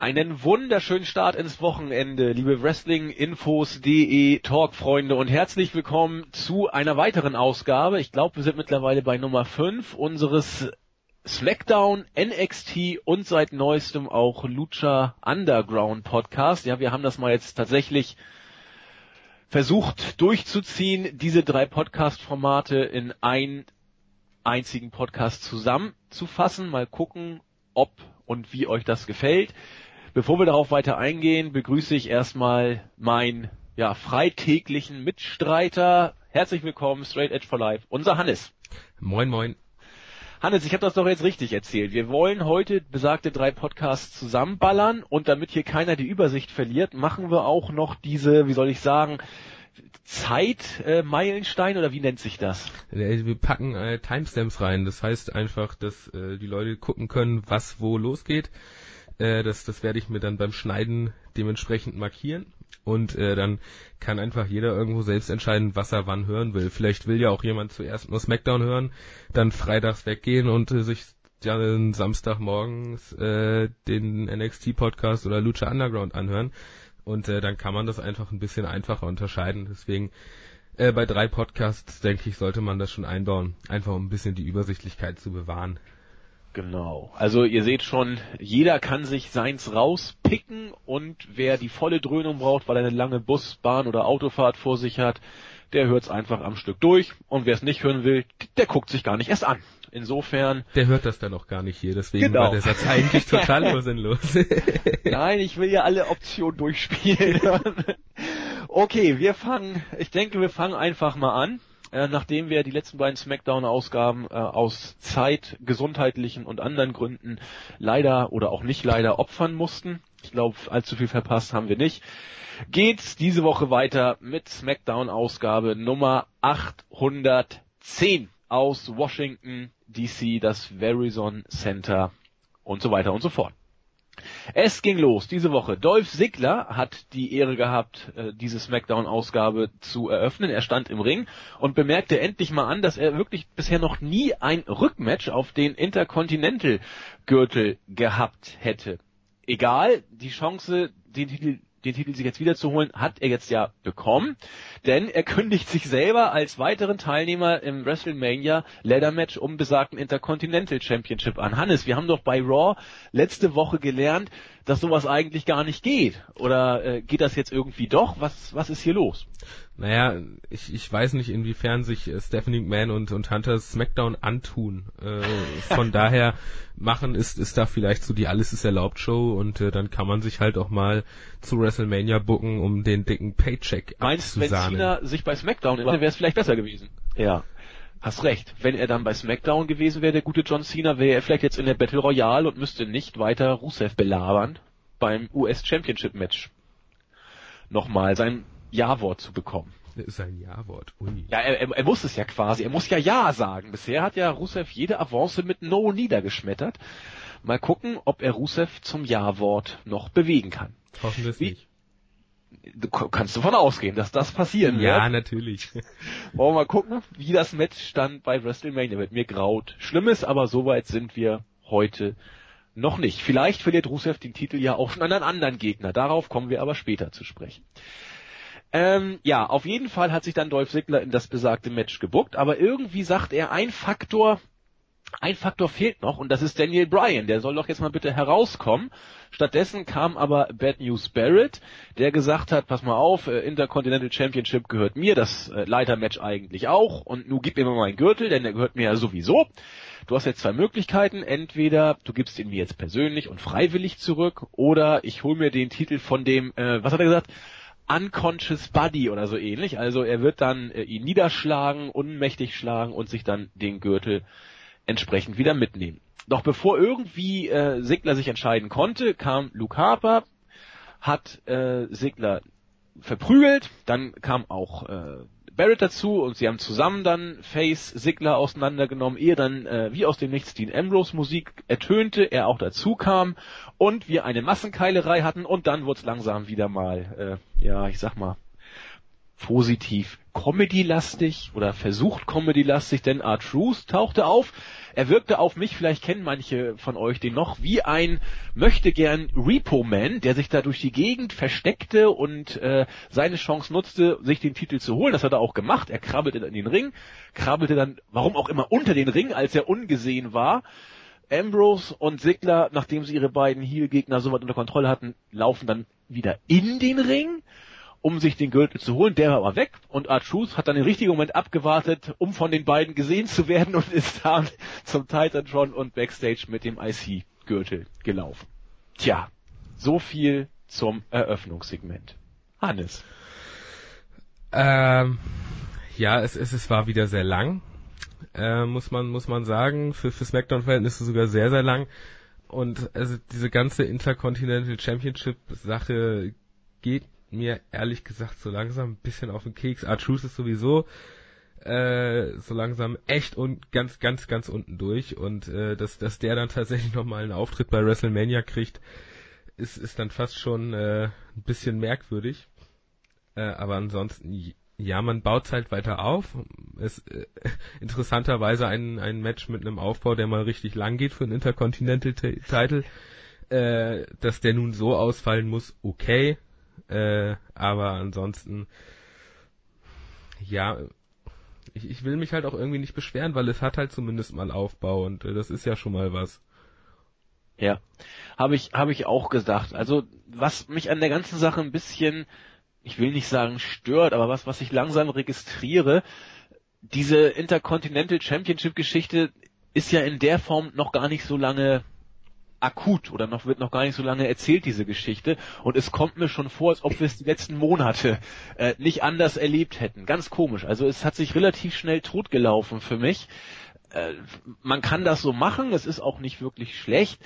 Einen wunderschönen Start ins Wochenende, liebe Wrestling-Infos.de Talk-Freunde und herzlich willkommen zu einer weiteren Ausgabe. Ich glaube, wir sind mittlerweile bei Nummer 5 unseres SmackDown, NXT und seit neuestem auch Lucha Underground Podcast. Ja, wir haben das mal jetzt tatsächlich versucht durchzuziehen, diese drei Podcast-Formate in einen einzigen Podcast zusammenzufassen. Mal gucken, ob und wie euch das gefällt. Bevor wir darauf weiter eingehen, begrüße ich erstmal meinen ja, freitäglichen Mitstreiter. Herzlich willkommen, Straight Edge for Life, unser Hannes. Moin, moin. Hannes, ich habe das doch jetzt richtig erzählt. Wir wollen heute besagte drei Podcasts zusammenballern und damit hier keiner die Übersicht verliert, machen wir auch noch diese, wie soll ich sagen, Zeitmeilenstein äh, oder wie nennt sich das? Wir packen äh, Timestamps rein. Das heißt einfach, dass äh, die Leute gucken können, was wo losgeht. Äh, das, das werde ich mir dann beim Schneiden dementsprechend markieren. Und äh, dann kann einfach jeder irgendwo selbst entscheiden, was er wann hören will. Vielleicht will ja auch jemand zuerst nur SmackDown hören, dann freitags weggehen und äh, sich dann Samstagmorgens äh, den NXT-Podcast oder Lucha Underground anhören. Und äh, dann kann man das einfach ein bisschen einfacher unterscheiden. Deswegen äh, bei drei Podcasts, denke ich, sollte man das schon einbauen. Einfach um ein bisschen die Übersichtlichkeit zu bewahren. Genau. Also ihr seht schon, jeder kann sich seins rauspicken und wer die volle Dröhnung braucht, weil er eine lange Bus, Bahn oder Autofahrt vor sich hat, der hört's einfach am Stück durch und wer es nicht hören will, der guckt sich gar nicht erst an. Insofern. Der hört das dann auch gar nicht hier, deswegen genau. war der Satz eigentlich total sinnlos. Nein, ich will ja alle Optionen durchspielen. okay, wir fangen, ich denke, wir fangen einfach mal an äh, nachdem wir die letzten beiden Smackdown-Ausgaben äh, aus Zeit, gesundheitlichen und anderen Gründen leider oder auch nicht leider opfern mussten. Ich glaube, allzu viel verpasst haben wir nicht. Geht's diese Woche weiter mit Smackdown-Ausgabe Nummer 810 aus Washington DC, das Verizon Center und so weiter und so fort. Es ging los diese Woche. Dolph Ziggler hat die Ehre gehabt, äh, diese Smackdown-Ausgabe zu eröffnen. Er stand im Ring und bemerkte endlich mal an, dass er wirklich bisher noch nie ein Rückmatch auf den Intercontinental-Gürtel gehabt hätte. Egal, die Chance, den Titel den Titel sich jetzt wiederzuholen, hat er jetzt ja bekommen, denn er kündigt sich selber als weiteren Teilnehmer im WrestleMania Ladder Match um besagten Intercontinental Championship an. Hannes, wir haben doch bei Raw letzte Woche gelernt, dass sowas eigentlich gar nicht geht. Oder äh, geht das jetzt irgendwie doch? Was, was ist hier los? Naja, ich, ich weiß nicht, inwiefern sich äh, Stephanie McMahon und, und Hunter SmackDown antun. Äh, von daher machen ist, ist da vielleicht so die Alles ist erlaubt Show und äh, dann kann man sich halt auch mal zu WrestleMania booken, um den dicken Paycheck Meinst, wenn Cena sich bei SmackDown wäre es vielleicht besser gewesen? Ja. Hast recht. Wenn er dann bei SmackDown gewesen wäre, der gute John Cena, wäre er vielleicht jetzt in der Battle Royale und müsste nicht weiter Rusev belabern beim US Championship Match. Nochmal sein ja-Wort zu bekommen. Sein Ja-Wort, ui. Ja, er, er, er muss es ja quasi, er muss ja Ja sagen. Bisher hat ja Rusev jede Avance mit No niedergeschmettert. Mal gucken, ob er Rusev zum Ja-Wort noch bewegen kann. Hoffen wir es nicht. Du kannst davon ausgehen, dass das passieren wird. Ja, natürlich. Wollen wir mal gucken, wie das Match dann bei WrestleMania wird. Mir graut. Schlimmes, aber soweit sind wir heute noch nicht. Vielleicht verliert Rusev den Titel ja auch schon an einen anderen Gegner. Darauf kommen wir aber später zu sprechen. Ähm, ja, auf jeden Fall hat sich dann Dolph Ziggler in das besagte Match gebuckt, aber irgendwie sagt er, ein Faktor, ein Faktor fehlt noch und das ist Daniel Bryan. Der soll doch jetzt mal bitte herauskommen. Stattdessen kam aber Bad News Barrett, der gesagt hat, pass mal auf, äh, Intercontinental Championship gehört mir, das äh, Leitermatch eigentlich auch und nun gib mir mal meinen Gürtel, denn der gehört mir ja sowieso. Du hast jetzt zwei Möglichkeiten. Entweder du gibst ihn mir jetzt persönlich und freiwillig zurück oder ich hole mir den Titel von dem, äh, was hat er gesagt? Unconscious Buddy oder so ähnlich. Also er wird dann äh, ihn niederschlagen, unmächtig schlagen und sich dann den Gürtel entsprechend wieder mitnehmen. Doch bevor irgendwie äh, Sigler sich entscheiden konnte, kam Luke Harper, hat äh, Sigler verprügelt, dann kam auch äh, Barrett dazu und sie haben zusammen dann Face Sigler auseinandergenommen, ehe dann äh, wie aus dem Nichts Dean Ambrose Musik ertönte, er auch dazu kam und wir eine Massenkeilerei hatten und dann wurde es langsam wieder mal, äh, ja, ich sag mal, positiv Comedy-lastig oder versucht Comedy-lastig, denn Art Truth tauchte auf. Er wirkte auf mich, vielleicht kennen manche von euch den noch, wie ein möchte gern Repo-Man, der sich da durch die Gegend versteckte und äh, seine Chance nutzte, sich den Titel zu holen. Das hat er auch gemacht. Er krabbelte in den Ring, krabbelte dann, warum auch immer, unter den Ring, als er ungesehen war. Ambrose und Sigler, nachdem sie ihre beiden Heel-Gegner soweit unter Kontrolle hatten, laufen dann wieder in den Ring um sich den Gürtel zu holen. Der war aber weg und R-Truth hat dann den richtigen Moment abgewartet, um von den beiden gesehen zu werden und ist dann zum Titantron und Backstage mit dem IC-Gürtel gelaufen. Tja, so viel zum Eröffnungssegment. Hannes. Ähm, ja, es, es, es war wieder sehr lang, äh, muss man muss man sagen. Für, für SmackDown-Verhältnisse sogar sehr sehr lang. Und also diese ganze Intercontinental Championship Sache geht mir ehrlich gesagt so langsam ein bisschen auf den Keks. R-Truth ist sowieso äh, so langsam echt und ganz, ganz, ganz unten durch und äh, dass, dass der dann tatsächlich nochmal einen Auftritt bei WrestleMania kriegt, ist, ist dann fast schon äh, ein bisschen merkwürdig. Äh, aber ansonsten, ja, man baut halt weiter auf. Es äh, interessanterweise ein, ein Match mit einem Aufbau, der mal richtig lang geht für einen Intercontinental Title. Äh, dass der nun so ausfallen muss, okay, äh, aber ansonsten, ja, ich, ich will mich halt auch irgendwie nicht beschweren, weil es hat halt zumindest mal Aufbau und äh, das ist ja schon mal was. Ja, habe ich habe ich auch gesagt. Also was mich an der ganzen Sache ein bisschen, ich will nicht sagen stört, aber was was ich langsam registriere, diese Intercontinental Championship Geschichte ist ja in der Form noch gar nicht so lange akut oder noch wird noch gar nicht so lange erzählt diese Geschichte und es kommt mir schon vor, als ob wir es die letzten Monate äh, nicht anders erlebt hätten. Ganz komisch. Also es hat sich relativ schnell totgelaufen für mich. Äh, man kann das so machen, es ist auch nicht wirklich schlecht,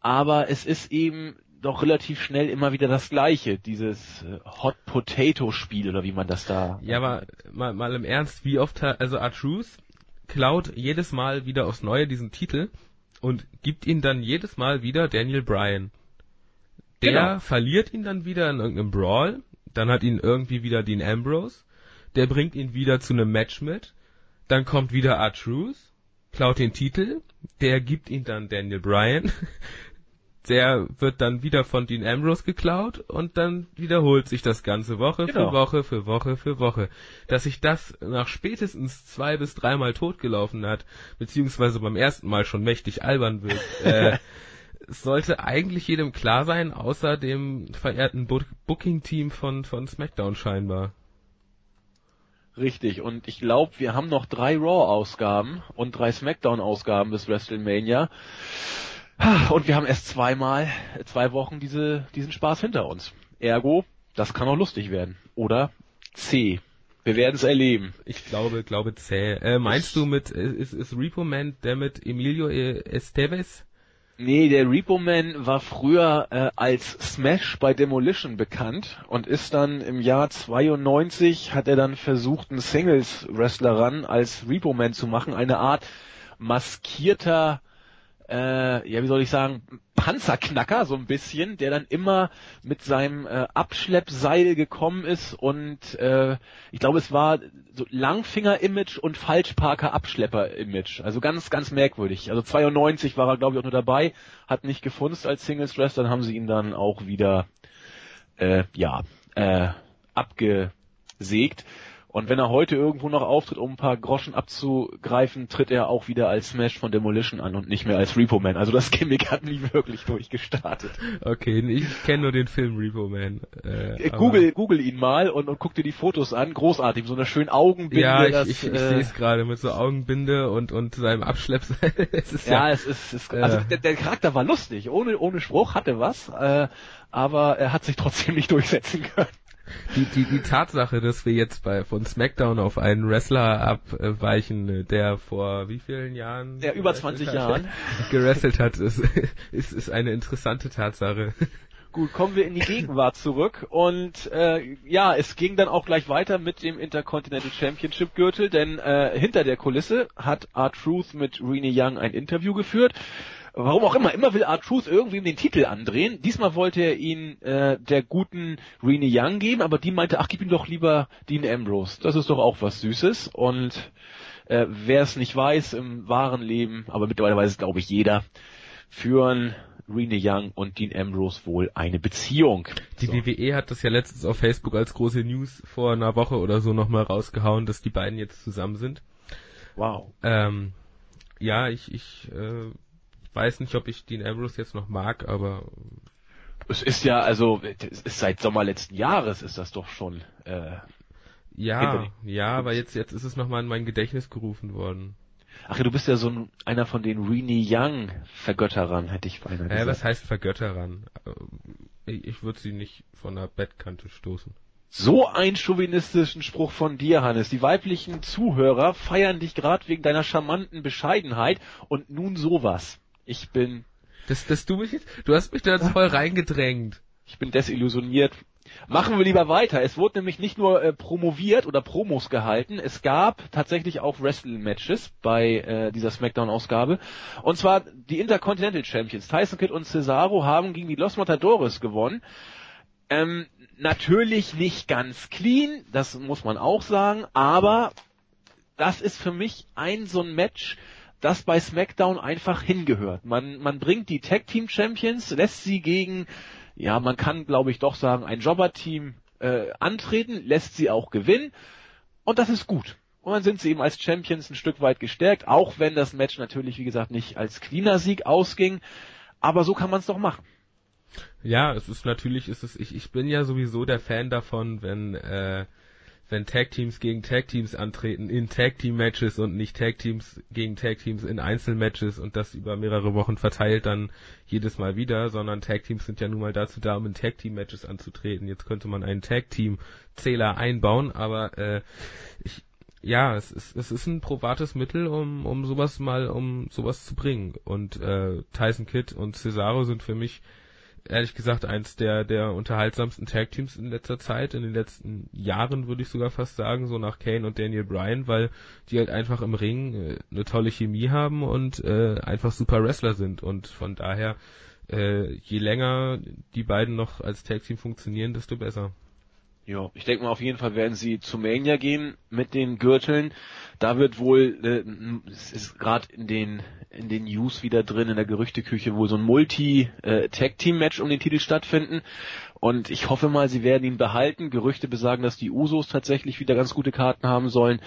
aber es ist eben doch relativ schnell immer wieder das Gleiche, dieses äh, Hot Potato Spiel oder wie man das da. Ja, aber mal, mal im Ernst, wie oft, also R-Truth klaut jedes Mal wieder aufs Neue diesen Titel und gibt ihn dann jedes Mal wieder Daniel Bryan. Der genau. verliert ihn dann wieder in irgendeinem Brawl, dann hat ihn irgendwie wieder Dean Ambrose, der bringt ihn wieder zu einem Match mit, dann kommt wieder R-Truth, klaut den Titel, der gibt ihn dann Daniel Bryan, der wird dann wieder von Dean Ambrose geklaut und dann wiederholt sich das ganze Woche genau. für Woche für Woche für Woche. Dass sich das nach spätestens zwei bis dreimal totgelaufen hat, beziehungsweise beim ersten Mal schon mächtig albern wird, äh, sollte eigentlich jedem klar sein, außer dem verehrten Booking-Team von, von SmackDown scheinbar. Richtig, und ich glaube, wir haben noch drei Raw-Ausgaben und drei SmackDown-Ausgaben bis WrestleMania. Und wir haben erst zweimal, zwei Wochen diese, diesen Spaß hinter uns. Ergo, das kann auch lustig werden. Oder C. Wir werden es erleben. Ich glaube, glaube C. Äh, meinst ich, du mit, ist, ist Repo Man der mit Emilio Estevez? Nee, der Repo Man war früher äh, als Smash bei Demolition bekannt und ist dann im Jahr 92 hat er dann versucht, einen Singles-Wrestler ran als Repo Man zu machen, eine Art maskierter äh, ja, wie soll ich sagen, Panzerknacker so ein bisschen, der dann immer mit seinem äh, Abschleppseil gekommen ist und äh, ich glaube, es war so Langfinger-Image und Falschparker-Abschlepper-Image. Also ganz, ganz merkwürdig. Also 92 war er, glaube ich, auch nur dabei, hat nicht gefunzt als Singles Wrestler, dann haben sie ihn dann auch wieder äh, ja, äh, abgesägt. Und wenn er heute irgendwo noch auftritt, um ein paar Groschen abzugreifen, tritt er auch wieder als Smash von Demolition an und nicht mehr als Repo Man. Also das Gimmick hat nie wirklich durchgestartet. Okay, ich kenne nur den Film Repo Man. Äh, Google, Google ihn mal und, und guck dir die Fotos an. Großartig, so eine schöne Augenbinde. Ja, ich, das, ich, ich äh, sehe es gerade mit so Augenbinde und, und seinem Abschleppseil. ja, ja, es ist, es, also äh, der, der Charakter war lustig, ohne, ohne Spruch, hatte was, äh, aber er hat sich trotzdem nicht durchsetzen können die, die, die Tatsache, dass wir jetzt bei von SmackDown auf einen Wrestler abweichen, der vor wie vielen Jahren? Der über 20 hat, Jahren gerestelt hat, ist, ist, ist eine interessante Tatsache. Gut, kommen wir in die Gegenwart zurück und äh, ja, es ging dann auch gleich weiter mit dem Intercontinental Championship Gürtel, denn äh, hinter der Kulisse hat R-Truth mit Rene Young ein Interview geführt Warum auch immer, immer will R-Truth irgendwie den Titel andrehen. Diesmal wollte er ihn äh, der guten Rene Young geben, aber die meinte, ach, gib ihm doch lieber Dean Ambrose. Das ist doch auch was Süßes. Und äh, wer es nicht weiß, im wahren Leben, aber mittlerweile weiß es glaube ich jeder, führen Rene Young und Dean Ambrose wohl eine Beziehung. Die so. WWE hat das ja letztens auf Facebook als große News vor einer Woche oder so nochmal rausgehauen, dass die beiden jetzt zusammen sind. Wow. Ähm, ja, ich, ich äh, weiß nicht, ob ich Dean Ambrose jetzt noch mag, aber es ist ja, also es ist seit Sommer letzten Jahres ist das doch schon. Äh, ja, ja, aber jetzt jetzt ist es nochmal in mein Gedächtnis gerufen worden. Ach ja, du bist ja so ein, einer von den Rene Young Vergötterern, hätte ich beinahe gesagt. Ja, was heißt Vergötterern? Äh, ich, ich würde sie nicht von der Bettkante stoßen. So einen chauvinistischen Spruch von dir, Hannes. Die weiblichen Zuhörer feiern dich gerade wegen deiner charmanten Bescheidenheit und nun sowas. Ich bin. Das, das du mich jetzt, du hast mich da jetzt voll reingedrängt. Ich bin desillusioniert. Machen wir lieber weiter. Es wurde nämlich nicht nur äh, promoviert oder Promos gehalten, es gab tatsächlich auch Wrestling-Matches bei äh, dieser Smackdown-Ausgabe. Und zwar die Intercontinental Champions. Tyson Kidd und Cesaro haben gegen die Los Matadores gewonnen. Ähm, natürlich nicht ganz clean, das muss man auch sagen, aber das ist für mich ein so ein Match, das bei SmackDown einfach hingehört. Man, man bringt die Tag Team Champions, lässt sie gegen, ja, man kann glaube ich doch sagen, ein Jobber-Team äh, antreten, lässt sie auch gewinnen und das ist gut. Und dann sind sie eben als Champions ein Stück weit gestärkt, auch wenn das Match natürlich, wie gesagt, nicht als cleaner Sieg ausging. Aber so kann man es doch machen. Ja, es ist natürlich, ist es, ich, ich bin ja sowieso der Fan davon, wenn, äh, wenn Tag Teams gegen Tag Teams antreten in Tag Team Matches und nicht Tag Teams gegen Tag Teams in Einzelmatches und das über mehrere Wochen verteilt dann jedes Mal wieder, sondern Tag Teams sind ja nun mal dazu da, um in Tag Team Matches anzutreten. Jetzt könnte man einen Tag Team Zähler einbauen, aber äh, ich, ja, es ist, es ist ein probates Mittel, um, um sowas mal, um sowas zu bringen. Und äh, Tyson Kidd und Cesaro sind für mich ehrlich gesagt eins der, der unterhaltsamsten Tag-Teams in letzter Zeit, in den letzten Jahren würde ich sogar fast sagen, so nach Kane und Daniel Bryan, weil die halt einfach im Ring äh, eine tolle Chemie haben und äh, einfach super Wrestler sind und von daher äh, je länger die beiden noch als Tag-Team funktionieren, desto besser. Ja, ich denke mal auf jeden Fall werden sie zu Mania gehen mit den Gürteln. Da wird wohl, äh, es ist gerade in den in den News wieder drin, in der Gerüchteküche, wohl so ein Multi-Tag-Team-Match um den Titel stattfinden. Und ich hoffe mal, sie werden ihn behalten. Gerüchte besagen, dass die Usos tatsächlich wieder ganz gute Karten haben sollen.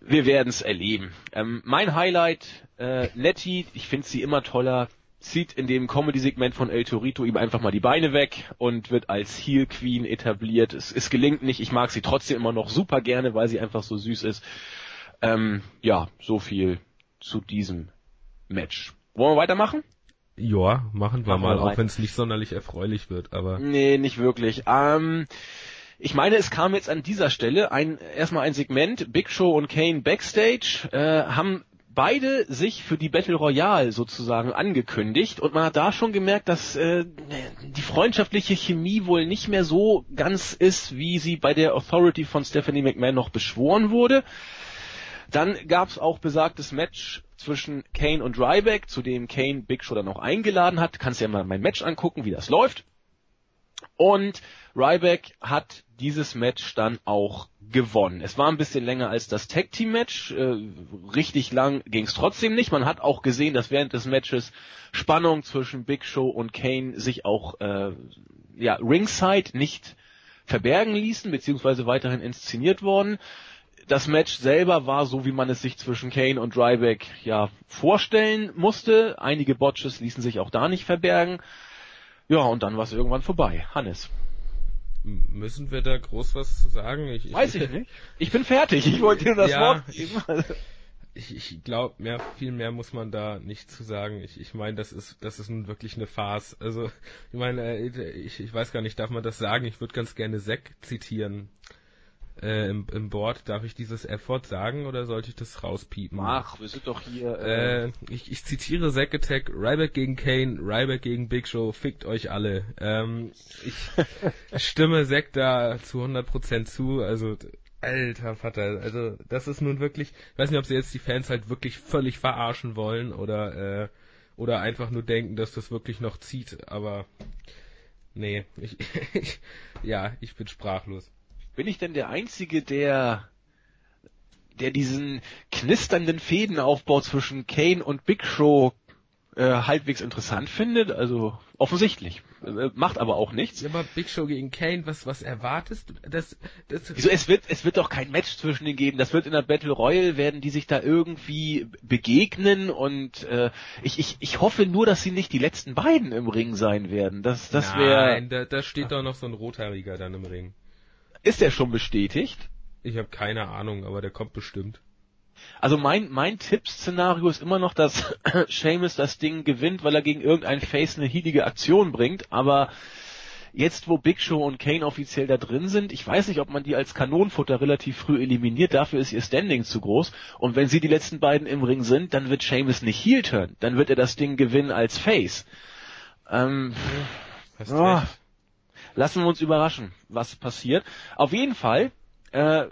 Wir werden es erleben. Ähm, mein Highlight, äh, Nettie, ich finde sie immer toller, zieht in dem Comedy-Segment von El Torito ihm einfach mal die Beine weg und wird als Heel Queen etabliert. Es, es gelingt nicht, ich mag sie trotzdem immer noch super gerne, weil sie einfach so süß ist. Ähm, ja, so viel zu diesem Match. Wollen wir weitermachen? Ja, machen wir machen mal, wir auch wenn es nicht sonderlich erfreulich wird, aber. Nee, nicht wirklich. Ähm, ich meine, es kam jetzt an dieser Stelle ein erstmal ein Segment, Big Show und Kane Backstage, äh, haben beide sich für die Battle Royale sozusagen angekündigt und man hat da schon gemerkt, dass äh, die freundschaftliche Chemie wohl nicht mehr so ganz ist, wie sie bei der Authority von Stephanie McMahon noch beschworen wurde. Dann gab es auch besagtes Match zwischen Kane und Ryback, zu dem Kane Big Show dann noch eingeladen hat. Kannst ja mal mein Match angucken, wie das läuft. Und Ryback hat dieses Match dann auch gewonnen. Es war ein bisschen länger als das Tag Team Match, äh, richtig lang ging es trotzdem nicht. Man hat auch gesehen, dass während des Matches Spannung zwischen Big Show und Kane sich auch äh, ja ringside nicht verbergen ließen, beziehungsweise weiterhin inszeniert worden das Match selber war so, wie man es sich zwischen Kane und Ryback ja vorstellen musste. Einige Botches ließen sich auch da nicht verbergen. Ja, und dann war es irgendwann vorbei. Hannes. Müssen wir da groß was sagen? Ich, Weiß ich, ich nicht. Ich bin fertig. Ich wollte dir das ja, Wort geben. Ich, ich glaube, mehr, viel mehr muss man da nicht zu sagen. Ich, ich meine, das ist, das ist nun wirklich eine Farce. Also, ich meine, äh, ich, ich weiß gar nicht, darf man das sagen? Ich würde ganz gerne Zack zitieren äh, im, im Board. Darf ich dieses F-Wort sagen oder sollte ich das rauspiepen? Mach, wir sind doch hier. Äh, äh ich, ich zitiere Zack Attack, Ryback gegen Kane, Ryback gegen Big Show, fickt euch alle. Ähm, ich stimme Zack da zu 100% zu, also Alter Vater, also das ist nun wirklich, ich weiß nicht, ob sie jetzt die Fans halt wirklich völlig verarschen wollen oder äh, oder einfach nur denken, dass das wirklich noch zieht, aber nee, ich, ich ja, ich bin sprachlos. Bin ich denn der Einzige, der der diesen knisternden Fädenaufbau zwischen Kane und Big Show äh, halbwegs interessant findet, also offensichtlich. Äh, macht aber auch nichts. Ja, aber Big Show gegen Kane, was, was erwartest du? Das, das Wieso, es wird, es wird doch kein Match zwischen denen geben. Das wird in der Battle Royale, werden die sich da irgendwie begegnen und äh, ich, ich, ich hoffe nur, dass sie nicht die letzten beiden im Ring sein werden. Das, das wäre. Nein, da, da steht doch noch so ein Rothaariger dann im Ring. Ist der schon bestätigt? Ich habe keine Ahnung, aber der kommt bestimmt. Also mein, mein Tippszenario ist immer noch, dass Seamus das Ding gewinnt, weil er gegen irgendeinen Face eine hielige Aktion bringt, aber jetzt wo Big Show und Kane offiziell da drin sind, ich weiß nicht, ob man die als Kanonenfutter relativ früh eliminiert, dafür ist ihr Standing zu groß und wenn sie die letzten beiden im Ring sind, dann wird Seamus nicht Heel turn, dann wird er das Ding gewinnen als Face. Ähm, oh, lassen wir uns überraschen, was passiert. Auf jeden Fall äh,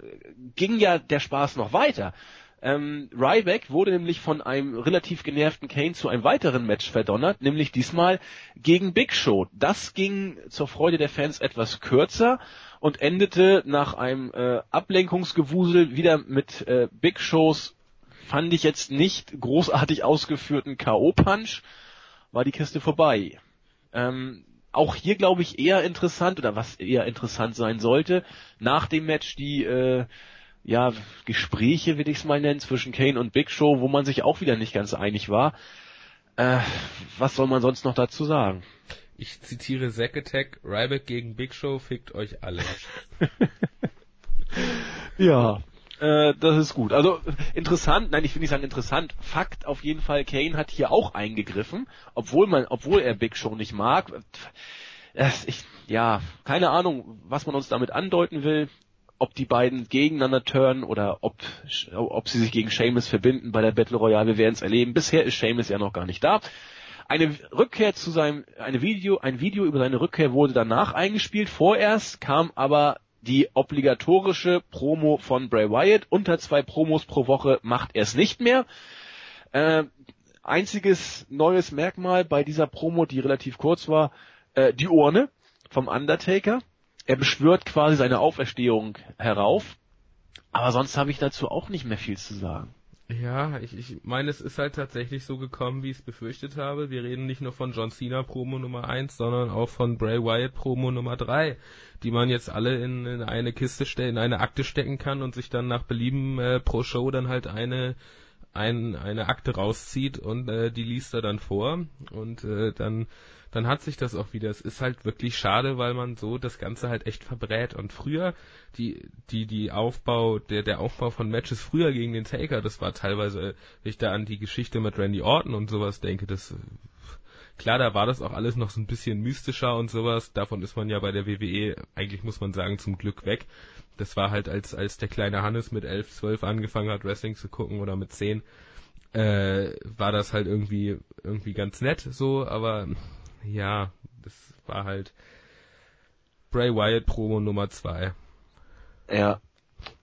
ging ja der Spaß noch weiter. Ähm, Ryback wurde nämlich von einem relativ genervten Kane zu einem weiteren Match verdonnert, nämlich diesmal gegen Big Show. Das ging zur Freude der Fans etwas kürzer und endete nach einem äh, Ablenkungsgewusel wieder mit äh, Big Shows, fand ich jetzt nicht großartig ausgeführten K.O.-Punch, war die Kiste vorbei. Ähm, auch hier glaube ich eher interessant oder was eher interessant sein sollte, nach dem Match die äh, ja, Gespräche, will ich es mal nennen, zwischen Kane und Big Show, wo man sich auch wieder nicht ganz einig war. Äh, was soll man sonst noch dazu sagen? Ich zitiere Zack Attack, Ryback gegen Big Show, fickt euch alle. ja, äh, das ist gut. Also interessant, nein, ich will nicht sagen interessant. Fakt auf jeden Fall, Kane hat hier auch eingegriffen, obwohl man, obwohl er Big Show nicht mag. Ich, ja, keine Ahnung, was man uns damit andeuten will ob die beiden gegeneinander turnen oder ob, ob sie sich gegen Seamus verbinden bei der Battle Royale, wir werden es erleben. Bisher ist Seamus ja noch gar nicht da. Eine Rückkehr zu seinem, eine Video, ein Video über seine Rückkehr wurde danach eingespielt. Vorerst kam aber die obligatorische Promo von Bray Wyatt. Unter zwei Promos pro Woche macht er es nicht mehr. Äh, einziges neues Merkmal bei dieser Promo, die relativ kurz war, äh, die Urne vom Undertaker er beschwört quasi seine Auferstehung herauf. Aber sonst habe ich dazu auch nicht mehr viel zu sagen. Ja, ich, ich meine, es ist halt tatsächlich so gekommen, wie ich es befürchtet habe. Wir reden nicht nur von John Cena Promo Nummer 1, sondern auch von Bray Wyatt Promo Nummer 3, die man jetzt alle in, in eine Kiste stellen, in eine Akte stecken kann und sich dann nach Belieben äh, pro Show dann halt eine ein, eine Akte rauszieht und äh, die liest er dann vor und äh, dann dann hat sich das auch wieder. Es ist halt wirklich schade, weil man so das Ganze halt echt verbrät. Und früher, die, die, die Aufbau, der, der Aufbau von Matches früher gegen den Taker, das war teilweise, wenn ich da an die Geschichte mit Randy Orton und sowas denke, das, klar, da war das auch alles noch so ein bisschen mystischer und sowas. Davon ist man ja bei der WWE, eigentlich muss man sagen, zum Glück weg. Das war halt, als, als der kleine Hannes mit 11, 12 angefangen hat, Wrestling zu gucken oder mit 10, äh, war das halt irgendwie, irgendwie ganz nett so, aber ja, das war halt Bray Wyatt Promo Nummer zwei. Ja,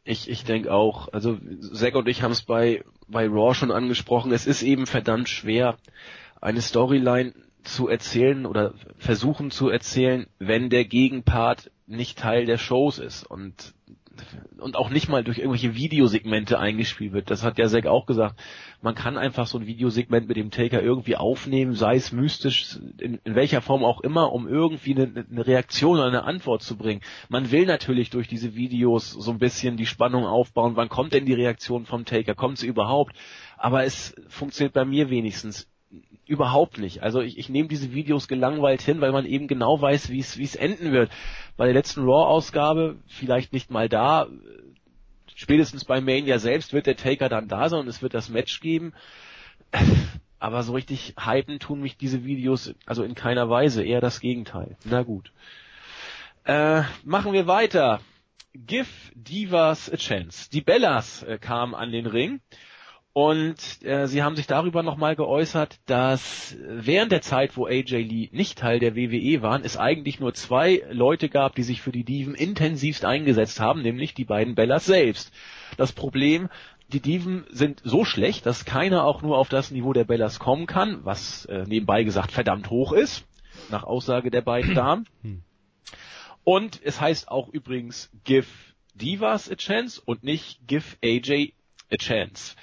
ich, ich denke auch. Also Zack und ich haben es bei, bei Raw schon angesprochen. Es ist eben verdammt schwer, eine Storyline zu erzählen oder versuchen zu erzählen, wenn der Gegenpart nicht Teil der Shows ist. Und und auch nicht mal durch irgendwelche Videosegmente eingespielt wird. Das hat ja Zack auch gesagt. Man kann einfach so ein Videosegment mit dem Taker irgendwie aufnehmen, sei es mystisch, in, in welcher Form auch immer, um irgendwie eine, eine, Reaktion oder eine Antwort zu bringen. Man will natürlich durch diese Videos so ein bisschen die Spannung aufbauen. Wann kommt denn die Reaktion vom Taker? Kommt sie überhaupt? Aber es funktioniert bei mir wenigstens überhaupt nicht. Also ich, ich nehme diese Videos gelangweilt hin, weil man eben genau weiß, wie es enden wird. Bei der letzten Raw-Ausgabe, vielleicht nicht mal da, spätestens bei Mania selbst wird der Taker dann da sein und es wird das Match geben. Aber so richtig hypen tun mich diese Videos also in keiner Weise, eher das Gegenteil. Na gut. Äh, machen wir weiter. Give Divas a Chance. Die Bellas äh, kamen an den Ring und äh, sie haben sich darüber nochmal geäußert, dass während der Zeit, wo AJ Lee nicht Teil der WWE waren, es eigentlich nur zwei Leute gab, die sich für die Diven intensivst eingesetzt haben, nämlich die beiden Bellas selbst. Das Problem, die Diven sind so schlecht, dass keiner auch nur auf das Niveau der Bellas kommen kann, was äh, nebenbei gesagt verdammt hoch ist, nach Aussage der beiden Damen. Hm. Und es heißt auch übrigens Give Divas a Chance und nicht Give AJ a Chance.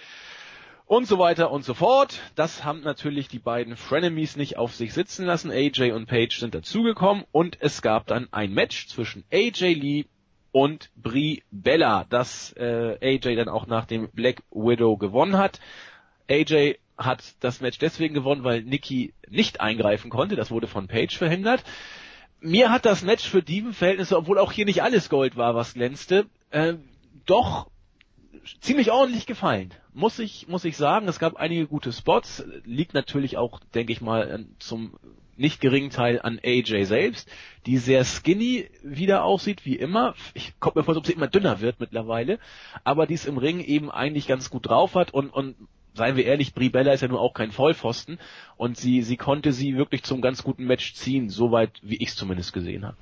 Und so weiter und so fort. Das haben natürlich die beiden Frenemies nicht auf sich sitzen lassen. AJ und Paige sind dazugekommen und es gab dann ein Match zwischen AJ Lee und Brie Bella, das äh, AJ dann auch nach dem Black Widow gewonnen hat. AJ hat das Match deswegen gewonnen, weil Nikki nicht eingreifen konnte. Das wurde von Paige verhindert. Mir hat das Match für Dieven-Verhältnisse, obwohl auch hier nicht alles Gold war, was glänzte, äh, doch ziemlich ordentlich gefallen. Muss ich, muss ich sagen, es gab einige gute Spots, liegt natürlich auch, denke ich mal, zum nicht geringen Teil an AJ selbst, die sehr skinny wieder aussieht, wie immer. Ich komme mir vor, als ob sie immer dünner wird mittlerweile, aber die es im Ring eben eigentlich ganz gut drauf hat und, und seien wir ehrlich, Brie Bella ist ja nur auch kein Vollpfosten und sie, sie konnte sie wirklich zum ganz guten Match ziehen, soweit wie ich es zumindest gesehen habe.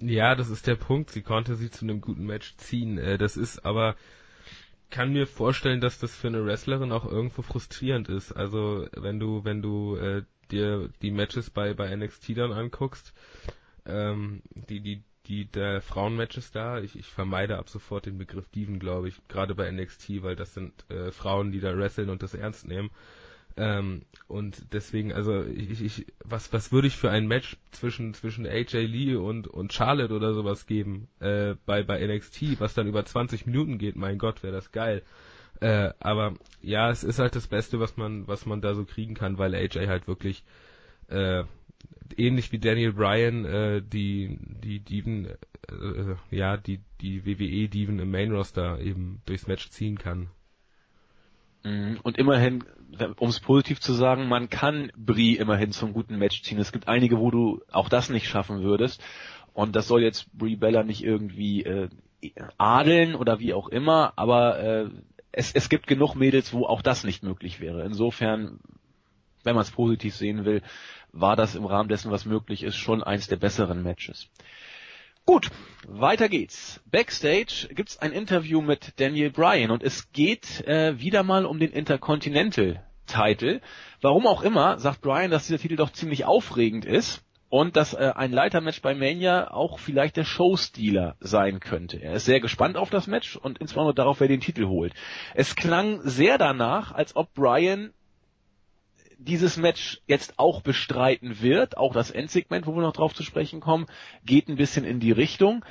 Ja, das ist der Punkt. Sie konnte sie zu einem guten Match ziehen. Äh, das ist aber kann mir vorstellen, dass das für eine Wrestlerin auch irgendwo frustrierend ist. Also wenn du, wenn du äh, dir die Matches bei, bei NXT dann anguckst, ähm, die, die, die der Frauenmatches da, ich, ich vermeide ab sofort den Begriff Diven, glaube ich, gerade bei NXT, weil das sind äh, Frauen, die da wresteln und das ernst nehmen. Ähm, und deswegen, also ich, ich, was, was würde ich für ein Match zwischen zwischen AJ Lee und und Charlotte oder sowas geben äh, bei bei NXT, was dann über 20 Minuten geht? Mein Gott, wäre das geil. Äh, aber ja, es ist halt das Beste, was man was man da so kriegen kann, weil AJ halt wirklich äh, ähnlich wie Daniel Bryan äh, die die Diven äh, ja die die WWE Diven im Main Roster eben durchs Match ziehen kann. Mhm. Und immerhin, um es positiv zu sagen, man kann Brie immerhin zum guten Match ziehen. Es gibt einige, wo du auch das nicht schaffen würdest. Und das soll jetzt Brie Bella nicht irgendwie äh, adeln oder wie auch immer, aber äh, es, es gibt genug Mädels, wo auch das nicht möglich wäre. Insofern, wenn man es positiv sehen will, war das im Rahmen dessen, was möglich ist, schon eins der besseren Matches. Gut, weiter geht's. Backstage gibt's ein Interview mit Daniel Bryan und es geht äh, wieder mal um den Intercontinental Title. Warum auch immer, sagt Bryan, dass dieser Titel doch ziemlich aufregend ist und dass äh, ein Leitermatch bei Mania auch vielleicht der Showstealer sein könnte. Er ist sehr gespannt auf das Match und insbesondere darauf, wer den Titel holt. Es klang sehr danach, als ob Bryan dieses Match jetzt auch bestreiten wird, auch das Endsegment, wo wir noch drauf zu sprechen kommen, geht ein bisschen in die Richtung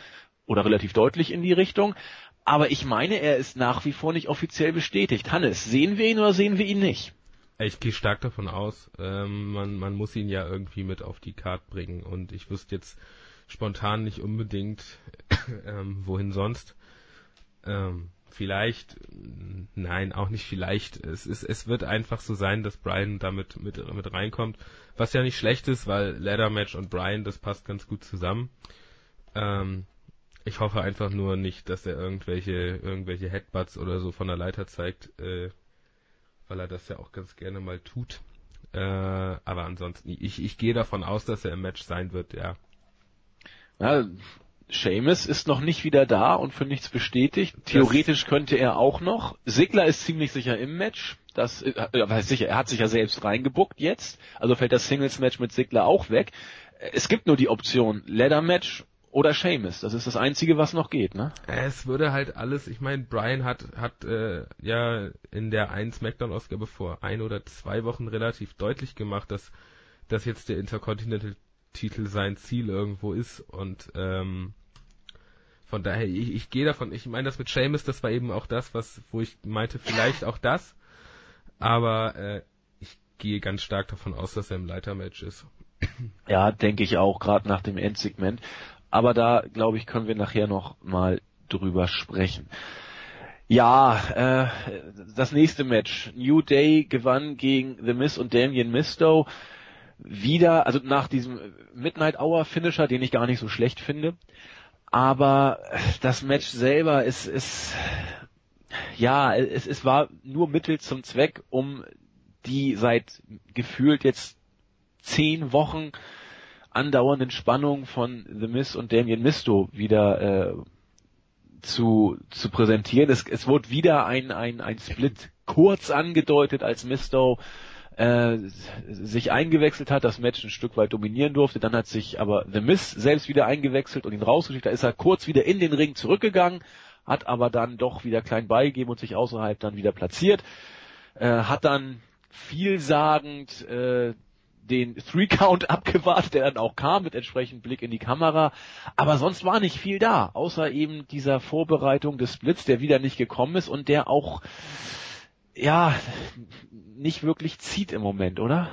oder relativ deutlich in die Richtung. Aber ich meine, er ist nach wie vor nicht offiziell bestätigt. Hannes, sehen wir ihn oder sehen wir ihn nicht? Ich gehe stark davon aus, ähm, man, man muss ihn ja irgendwie mit auf die Karte bringen und ich wüsste jetzt spontan nicht unbedingt, ähm, wohin sonst. Ähm, vielleicht, nein, auch nicht vielleicht. Es ist, es wird einfach so sein, dass Brian damit mit, mit reinkommt. Was ja nicht schlecht ist, weil Ladder Match und Brian, das passt ganz gut zusammen. Ähm, ich hoffe einfach nur nicht, dass er irgendwelche, irgendwelche Headbutts oder so von der Leiter zeigt, äh, weil er das ja auch ganz gerne mal tut. Äh, aber ansonsten, ich, ich gehe davon aus, dass er im Match sein wird, ja. Ja, Seamus ist noch nicht wieder da und für nichts bestätigt. Theoretisch könnte er auch noch. Sigler ist ziemlich sicher im Match. Das äh, äh sicher, er hat sich ja selbst reingebuckt jetzt. Also fällt das Singles Match mit Sigler auch weg. Es gibt nur die Option Leather Match oder Seamus. Das ist das einzige, was noch geht, ne? Es würde halt alles, ich meine, Brian hat hat äh, ja in der 1 Smackdown Ausgabe vor ein oder zwei Wochen relativ deutlich gemacht, dass dass jetzt der Intercontinental Titel sein Ziel irgendwo ist und ähm, von daher, ich, ich gehe davon, ich meine das mit Seamus, das war eben auch das, was, wo ich meinte, vielleicht auch das, aber äh, ich gehe ganz stark davon aus, dass er im Leitermatch ist. Ja, denke ich auch, gerade nach dem Endsegment. Aber da, glaube ich, können wir nachher noch mal drüber sprechen. Ja, äh, das nächste Match. New Day gewann gegen The Miz und Damien Misto wieder, also nach diesem Midnight Hour Finisher, den ich gar nicht so schlecht finde. Aber das Match selber ist, ist, ja, es, es war nur Mittel zum Zweck, um die seit gefühlt jetzt zehn Wochen andauernden Spannung von The Miz und Damien Misto wieder äh, zu, zu präsentieren. Es, es wurde wieder ein, ein, ein Split kurz angedeutet, als Misto äh, sich eingewechselt hat, das Match ein Stück weit dominieren durfte. Dann hat sich aber The Miz selbst wieder eingewechselt und ihn rausgeschickt. Da ist er kurz wieder in den Ring zurückgegangen, hat aber dann doch wieder klein beigegeben und sich außerhalb dann wieder platziert. Äh, hat dann vielsagend äh, den Three Count abgewartet, der dann auch kam mit entsprechend Blick in die Kamera. Aber sonst war nicht viel da, außer eben dieser Vorbereitung des Splits, der wieder nicht gekommen ist und der auch ja nicht wirklich zieht im Moment, oder?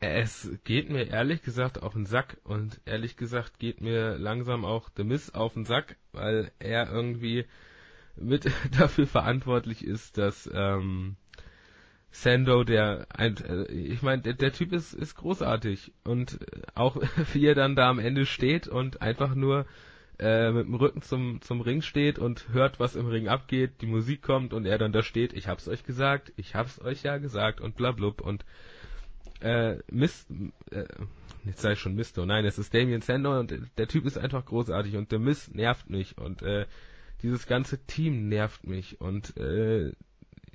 Es geht mir ehrlich gesagt auf den Sack und ehrlich gesagt geht mir langsam auch The Miss auf den Sack, weil er irgendwie mit dafür verantwortlich ist, dass ähm, Sando, der ein, äh, ich meine, der, der, Typ ist, ist großartig und auch wie er dann da am Ende steht und einfach nur äh, mit dem Rücken zum, zum Ring steht und hört, was im Ring abgeht, die Musik kommt und er dann da steht, ich hab's euch gesagt, ich hab's euch ja gesagt und bla blub und äh, Mist, äh, jetzt sei ich schon Misto, nein, es ist Damien Sando und der Typ ist einfach großartig und der Mist nervt mich und äh, dieses ganze Team nervt mich und äh,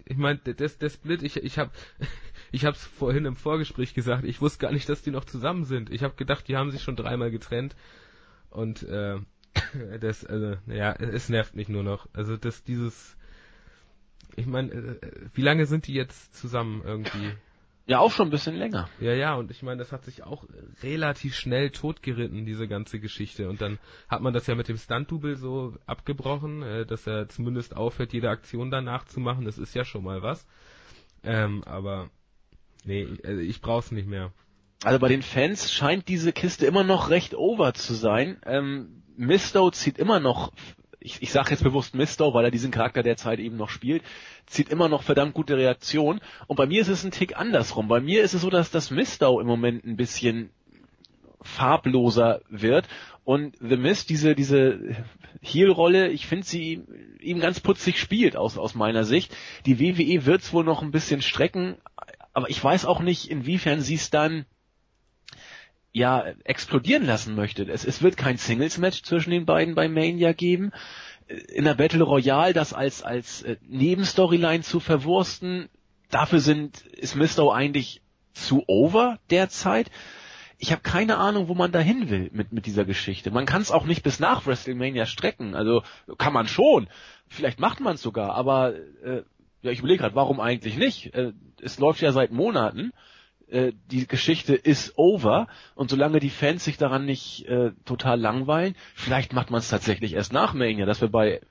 ich meine, der, der Split, ich, ich habe ich hab's vorhin im Vorgespräch gesagt, ich wusste gar nicht, dass die noch zusammen sind. Ich habe gedacht, die haben sich schon dreimal getrennt und äh, das, also, ja, es nervt mich nur noch. Also, dass dieses, ich meine, äh, wie lange sind die jetzt zusammen irgendwie? Ja, auch schon ein bisschen länger. Ja, ja, und ich meine, das hat sich auch relativ schnell totgeritten, diese ganze Geschichte. Und dann hat man das ja mit dem Stunt-Double so abgebrochen, äh, dass er zumindest aufhört, jede Aktion danach zu machen. Das ist ja schon mal was. Ähm, aber nee, also ich brauch's nicht mehr. Also bei den Fans scheint diese Kiste immer noch recht over zu sein. Ähm, Misto zieht immer noch, ich, ich sage jetzt bewusst Misto, weil er diesen Charakter derzeit eben noch spielt, zieht immer noch verdammt gute Reaktionen. Und bei mir ist es ein Tick andersrum. Bei mir ist es so, dass das Misto im Moment ein bisschen farbloser wird und The Mist diese diese Heel-Rolle, ich finde sie ihm ganz putzig spielt aus aus meiner Sicht. Die WWE wird's wohl noch ein bisschen strecken, aber ich weiß auch nicht, inwiefern sie es dann ja explodieren lassen möchte. Es, es wird kein Singles-Match zwischen den beiden bei Mania geben. In der Battle Royale das als als äh, Nebenstoryline zu verwursten, dafür sind ist Misto eigentlich zu over derzeit. Ich habe keine Ahnung, wo man dahin will mit mit dieser Geschichte. Man kann es auch nicht bis nach WrestleMania strecken. Also kann man schon. Vielleicht macht man es sogar, aber äh, ja, ich überlege gerade, warum eigentlich nicht? Äh, es läuft ja seit Monaten äh, die Geschichte ist over und solange die Fans sich daran nicht äh, total langweilen, vielleicht macht man es tatsächlich erst nach Mania, dass wir bei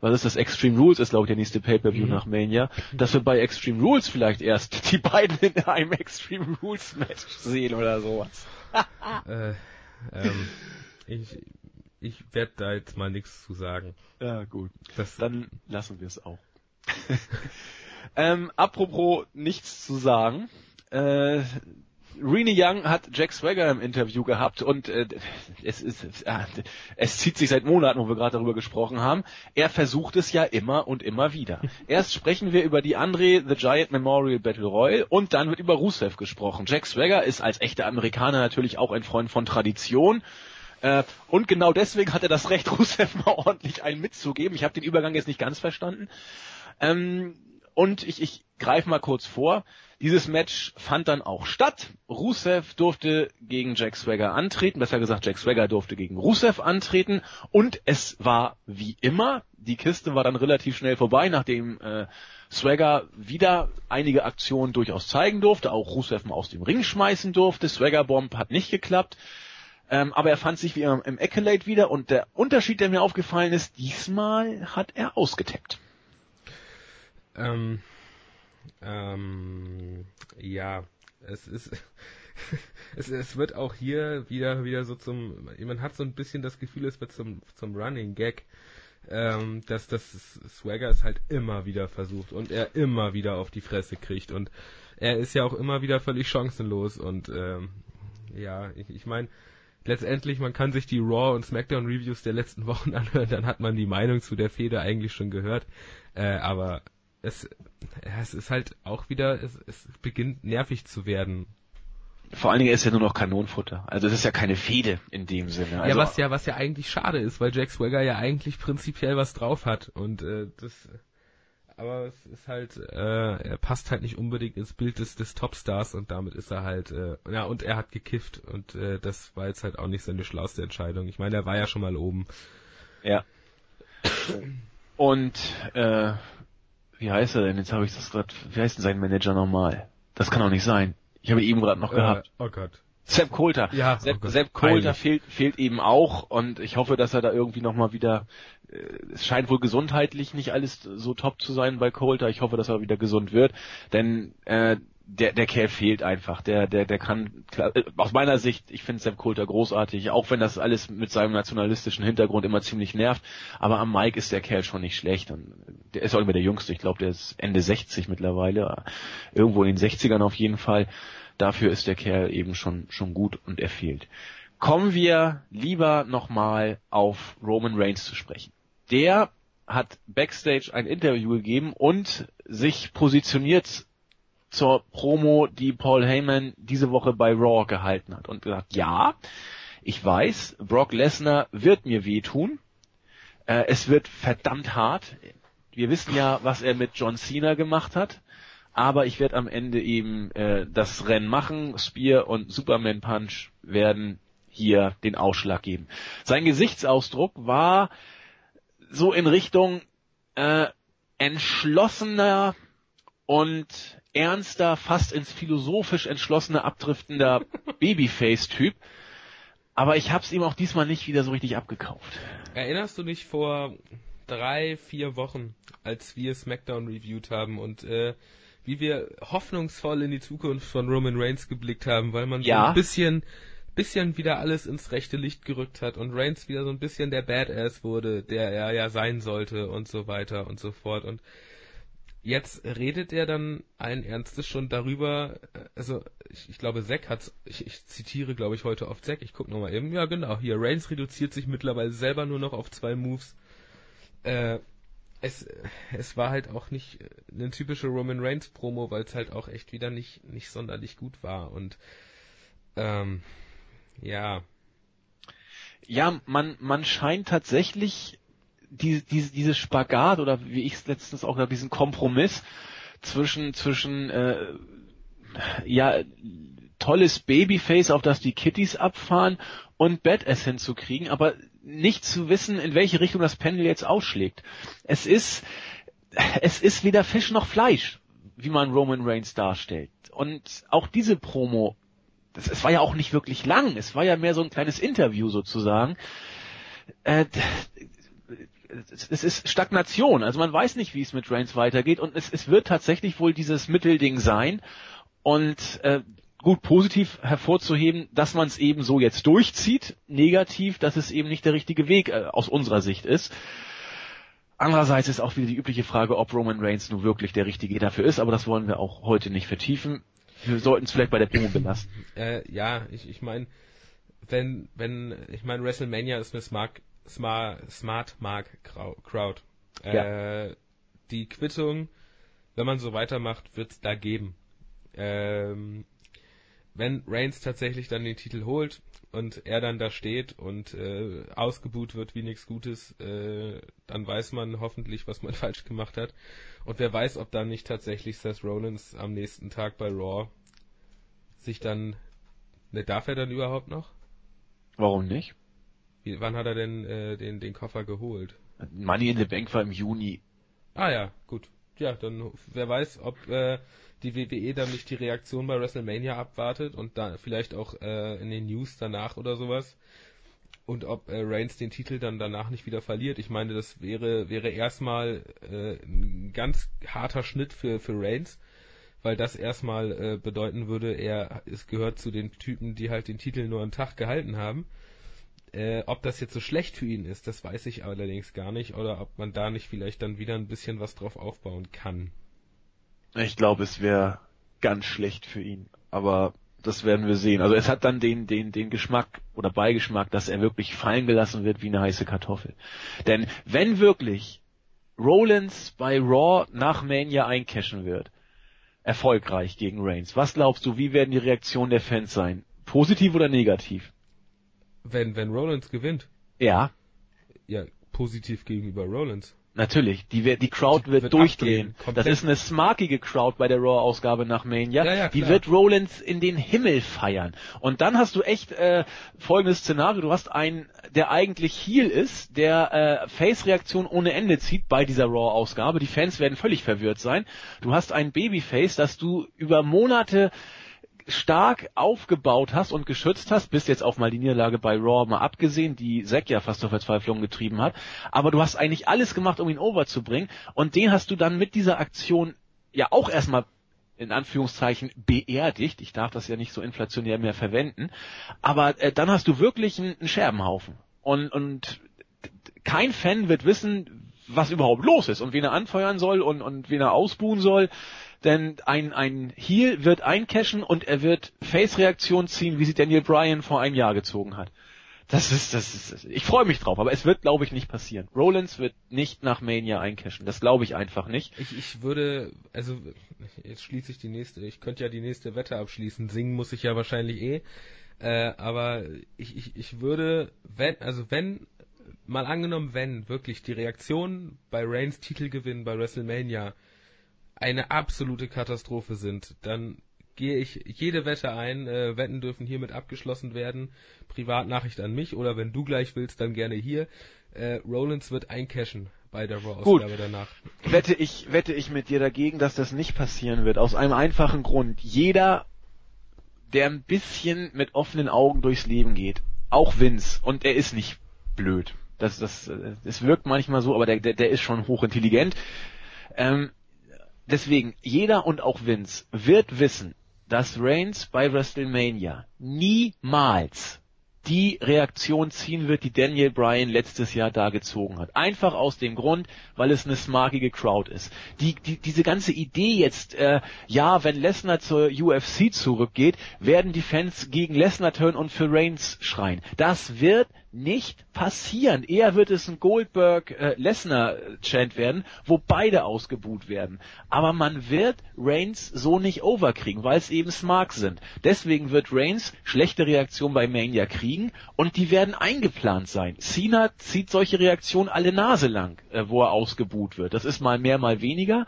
was ist das Extreme Rules ist glaube ich der nächste Pay-per-View mhm. nach Mania, dass wir bei Extreme Rules vielleicht erst die beiden in einem Extreme Rules Match sehen oder sowas. äh, ähm, ich ich werde da jetzt mal nichts zu sagen. Ja, gut. Das, Dann lassen wir es auch. ähm, apropos nichts zu sagen äh, Rene Young hat Jack Swagger im Interview gehabt und äh, es, ist, äh, es zieht sich seit Monaten, wo wir gerade darüber gesprochen haben. Er versucht es ja immer und immer wieder. Erst sprechen wir über die Andre the Giant Memorial Battle Royal und dann wird über Rusev gesprochen. Jack Swagger ist als echter Amerikaner natürlich auch ein Freund von Tradition. Äh, und genau deswegen hat er das Recht, Rusev mal ordentlich einen mitzugeben. Ich habe den Übergang jetzt nicht ganz verstanden. Ähm, und ich, ich greife mal kurz vor. Dieses Match fand dann auch statt. Rusev durfte gegen Jack Swagger antreten, besser gesagt Jack Swagger durfte gegen Rusev antreten und es war wie immer, die Kiste war dann relativ schnell vorbei, nachdem äh, Swagger wieder einige Aktionen durchaus zeigen durfte, auch Rusev mal aus dem Ring schmeißen durfte. Swagger Bomb hat nicht geklappt. Ähm, aber er fand sich wie immer im Accolade wieder und der Unterschied, der mir aufgefallen ist, diesmal hat er ausgetappt. Ähm, ähm, ja, es ist, es, es wird auch hier wieder, wieder so zum, man hat so ein bisschen das Gefühl, es wird zum, zum Running Gag, ähm, dass das Swagger es halt immer wieder versucht und er immer wieder auf die Fresse kriegt und er ist ja auch immer wieder völlig chancenlos und, ähm, ja, ich, ich meine, letztendlich, man kann sich die Raw und SmackDown Reviews der letzten Wochen anhören, dann hat man die Meinung zu der Feder eigentlich schon gehört, äh, aber es, ja, es ist halt auch wieder, es, es beginnt nervig zu werden. Vor allen Dingen ist ja nur noch Kanonenfutter. Also es ist ja keine Fehde in dem Sinne. Also ja, was ja, was ja eigentlich schade ist, weil Jack Swagger ja eigentlich prinzipiell was drauf hat und äh, das aber es ist halt, äh, er passt halt nicht unbedingt ins Bild des, des Topstars und damit ist er halt, äh, ja, und er hat gekifft und äh, das war jetzt halt auch nicht seine schlauste Entscheidung. Ich meine, er war ja schon mal oben. Ja. Und, äh, wie heißt er denn? Jetzt habe ich das gerade, wie heißt denn sein Manager nochmal? Das kann doch nicht sein. Ich habe ihn eben gerade noch Äh, gehabt. oh Gott. Sepp Coulter. Ja, Sepp, oh Sepp Coulter fehlt, fehlt eben auch und ich hoffe, dass er da irgendwie nochmal wieder, äh, es scheint wohl gesundheitlich nicht alles so top zu sein bei Coulter. Ich hoffe, dass er wieder gesund wird, denn äh, der, der Kerl fehlt einfach. Der, der, der kann, klar, äh, aus meiner Sicht, ich finde Sepp Coulter großartig, auch wenn das alles mit seinem nationalistischen Hintergrund immer ziemlich nervt, aber am Mike ist der Kerl schon nicht schlecht und der ist auch immer der Jüngste. Ich glaube, der ist Ende 60 mittlerweile, irgendwo in den 60ern auf jeden Fall. Dafür ist der Kerl eben schon, schon gut und er fehlt. Kommen wir lieber nochmal auf Roman Reigns zu sprechen. Der hat backstage ein Interview gegeben und sich positioniert zur Promo, die Paul Heyman diese Woche bei Raw gehalten hat und gesagt, ja, ich weiß, Brock Lesnar wird mir wehtun. Äh, es wird verdammt hart. Wir wissen ja, was er mit John Cena gemacht hat. Aber ich werde am Ende eben äh, das Rennen machen. Spear und Superman Punch werden hier den Ausschlag geben. Sein Gesichtsausdruck war so in Richtung äh, entschlossener und ernster, fast ins philosophisch entschlossener, abdriftender Babyface-Typ. Aber ich hab's ihm auch diesmal nicht wieder so richtig abgekauft. Erinnerst du dich vor drei, vier Wochen, als wir SmackDown reviewed haben und äh, wie wir hoffnungsvoll in die Zukunft von Roman Reigns geblickt haben, weil man so Ja. ein bisschen, bisschen wieder alles ins rechte Licht gerückt hat und Reigns wieder so ein bisschen der Badass wurde, der er ja sein sollte und so weiter und so fort und Jetzt redet er dann allen Ernstes schon darüber, äh, also ich, ich glaube, Zack hat, ich, ich zitiere, glaube ich, heute oft Zack, ich gucke nochmal eben, ja genau, hier, Reigns reduziert sich mittlerweile selber nur noch auf zwei Moves. Äh, es, es war halt auch nicht äh, eine typische Roman Reigns Promo, weil es halt auch echt wieder nicht, nicht sonderlich gut war. Und ähm, ja, Ja, man, man scheint tatsächlich die, diese, diese Spagat oder wie ich es letztens auch habe, diesen Kompromiss zwischen, zwischen äh, ja, tolles Babyface, auf das die Kitties abfahren und Badass hinzukriegen, aber nicht zu wissen, in welche Richtung das Pendel jetzt ausschlägt. Es ist, es ist weder Fisch noch Fleisch, wie man Roman Reigns darstellt. Und auch diese Promo, das, es war ja auch nicht wirklich lang, es war ja mehr so ein kleines Interview sozusagen. Äh, es ist Stagnation. Also man weiß nicht, wie es mit Reigns weitergeht und es, es wird tatsächlich wohl dieses Mittelding sein. Und äh, gut positiv hervorzuheben, dass man es eben so jetzt durchzieht. Negativ, dass es eben nicht der richtige Weg äh, aus unserer Sicht ist. Andererseits ist auch wieder die übliche Frage, ob Roman Reigns nun wirklich der Richtige dafür ist, aber das wollen wir auch heute nicht vertiefen. Wir sollten es vielleicht bei der Promo belassen. Äh, ja, ich, ich meine, wenn, wenn, ich meine, WrestleMania ist eine Smart, Smart, Smart Mark Crowd. Äh, Die Quittung, wenn man so weitermacht, wird's da geben. Ähm, wenn Reigns tatsächlich dann den Titel holt und er dann da steht und äh, ausgebuht wird wie nichts Gutes, äh, dann weiß man hoffentlich, was man falsch gemacht hat. Und wer weiß, ob dann nicht tatsächlich Seth Rollins am nächsten Tag bei Raw sich dann, ne, darf er dann überhaupt noch? Warum nicht? Wann hat er denn äh, den, den Koffer geholt? Money in the Bank war im Juni. Ah ja, gut. Ja, dann wer weiß, ob äh, die WWE dann nicht die Reaktion bei WrestleMania abwartet und da vielleicht auch äh, in den News danach oder sowas. Und ob äh, Reigns den Titel dann danach nicht wieder verliert. Ich meine, das wäre wäre erstmal äh, ein ganz harter Schnitt für für Reigns, weil das erstmal äh, bedeuten würde, er es gehört zu den Typen, die halt den Titel nur einen Tag gehalten haben. Äh, ob das jetzt so schlecht für ihn ist, das weiß ich allerdings gar nicht. Oder ob man da nicht vielleicht dann wieder ein bisschen was drauf aufbauen kann. Ich glaube, es wäre ganz schlecht für ihn. Aber das werden wir sehen. Also es hat dann den, den, den Geschmack oder Beigeschmack, dass er wirklich fallen gelassen wird wie eine heiße Kartoffel. Denn wenn wirklich Rollins bei Raw nach Mania eincashen wird, erfolgreich gegen Reigns. Was glaubst du, wie werden die Reaktionen der Fans sein? Positiv oder negativ? Wenn, wenn Rollins gewinnt. Ja. Ja, positiv gegenüber Rollins. Natürlich, die, die Crowd wird, wird durchdrehen. Das ist eine smarkige Crowd bei der Raw-Ausgabe nach Mania. Ja, ja, die wird Rollins in den Himmel feiern. Und dann hast du echt äh, folgendes Szenario. Du hast einen, der eigentlich Heel ist, der äh, Face-Reaktion ohne Ende zieht bei dieser Raw-Ausgabe. Die Fans werden völlig verwirrt sein. Du hast ein Babyface, das du über Monate stark aufgebaut hast und geschützt hast, bis jetzt auch mal die Niederlage bei Raw mal abgesehen, die Zack ja fast zur Verzweiflung getrieben hat. Aber du hast eigentlich alles gemacht, um ihn overzubringen und den hast du dann mit dieser Aktion ja auch erstmal in Anführungszeichen beerdigt. Ich darf das ja nicht so inflationär mehr verwenden. Aber äh, dann hast du wirklich einen, einen Scherbenhaufen. Und, und kein Fan wird wissen, was überhaupt los ist und wen er anfeuern soll und, und wen er ausbuhen soll. Denn ein, ein Heel wird eincashen und er wird Face-Reaktion ziehen, wie sie Daniel Bryan vor einem Jahr gezogen hat. Das ist, das ist, ich freue mich drauf, aber es wird, glaube ich, nicht passieren. Rollins wird nicht nach Mania eincashen. Das glaube ich einfach nicht. Ich, ich würde, also jetzt schließe ich die nächste, ich könnte ja die nächste Wette abschließen, singen muss ich ja wahrscheinlich eh, äh, aber ich, ich, ich würde, wenn, also wenn, mal angenommen, wenn wirklich die Reaktionen bei Reigns Titelgewinn bei WrestleMania eine absolute Katastrophe sind, dann gehe ich jede Wette ein, äh, Wetten dürfen hiermit abgeschlossen werden, Privatnachricht an mich oder wenn du gleich willst, dann gerne hier. Äh, Rollins wird eincashen bei der Raw-Ausgabe danach. Wette ich, wette ich mit dir dagegen, dass das nicht passieren wird. Aus einem einfachen Grund. Jeder, der ein bisschen mit offenen Augen durchs Leben geht, auch Vince, und er ist nicht blöd. Das, das, äh, es wirkt manchmal so, aber der, der, der ist schon hochintelligent. Ähm, deswegen, jeder und auch Vince wird wissen, dass Reigns bei WrestleMania niemals die Reaktion ziehen wird, die Daniel Bryan letztes Jahr da gezogen hat. Einfach aus dem Grund, weil es eine smarkige Crowd ist. Die, die, diese ganze Idee jetzt, äh, ja, wenn Lesnar zur UFC zurückgeht, werden die Fans gegen Lesnar turnen und für Reigns schreien. Das wird nicht passieren. Eher wird es ein Goldberg-Lesnar-Chant werden, wo beide ausgebuht werden. Aber man wird Reigns so nicht overkriegen, weil es eben smart sind. Deswegen wird Reigns schlechte Reaktionen bei Mania kriegen und die werden eingeplant sein. Cena zieht solche Reaktionen alle Nase lang, äh, wo er ausgebuht wird. Das ist mal mehr, mal weniger.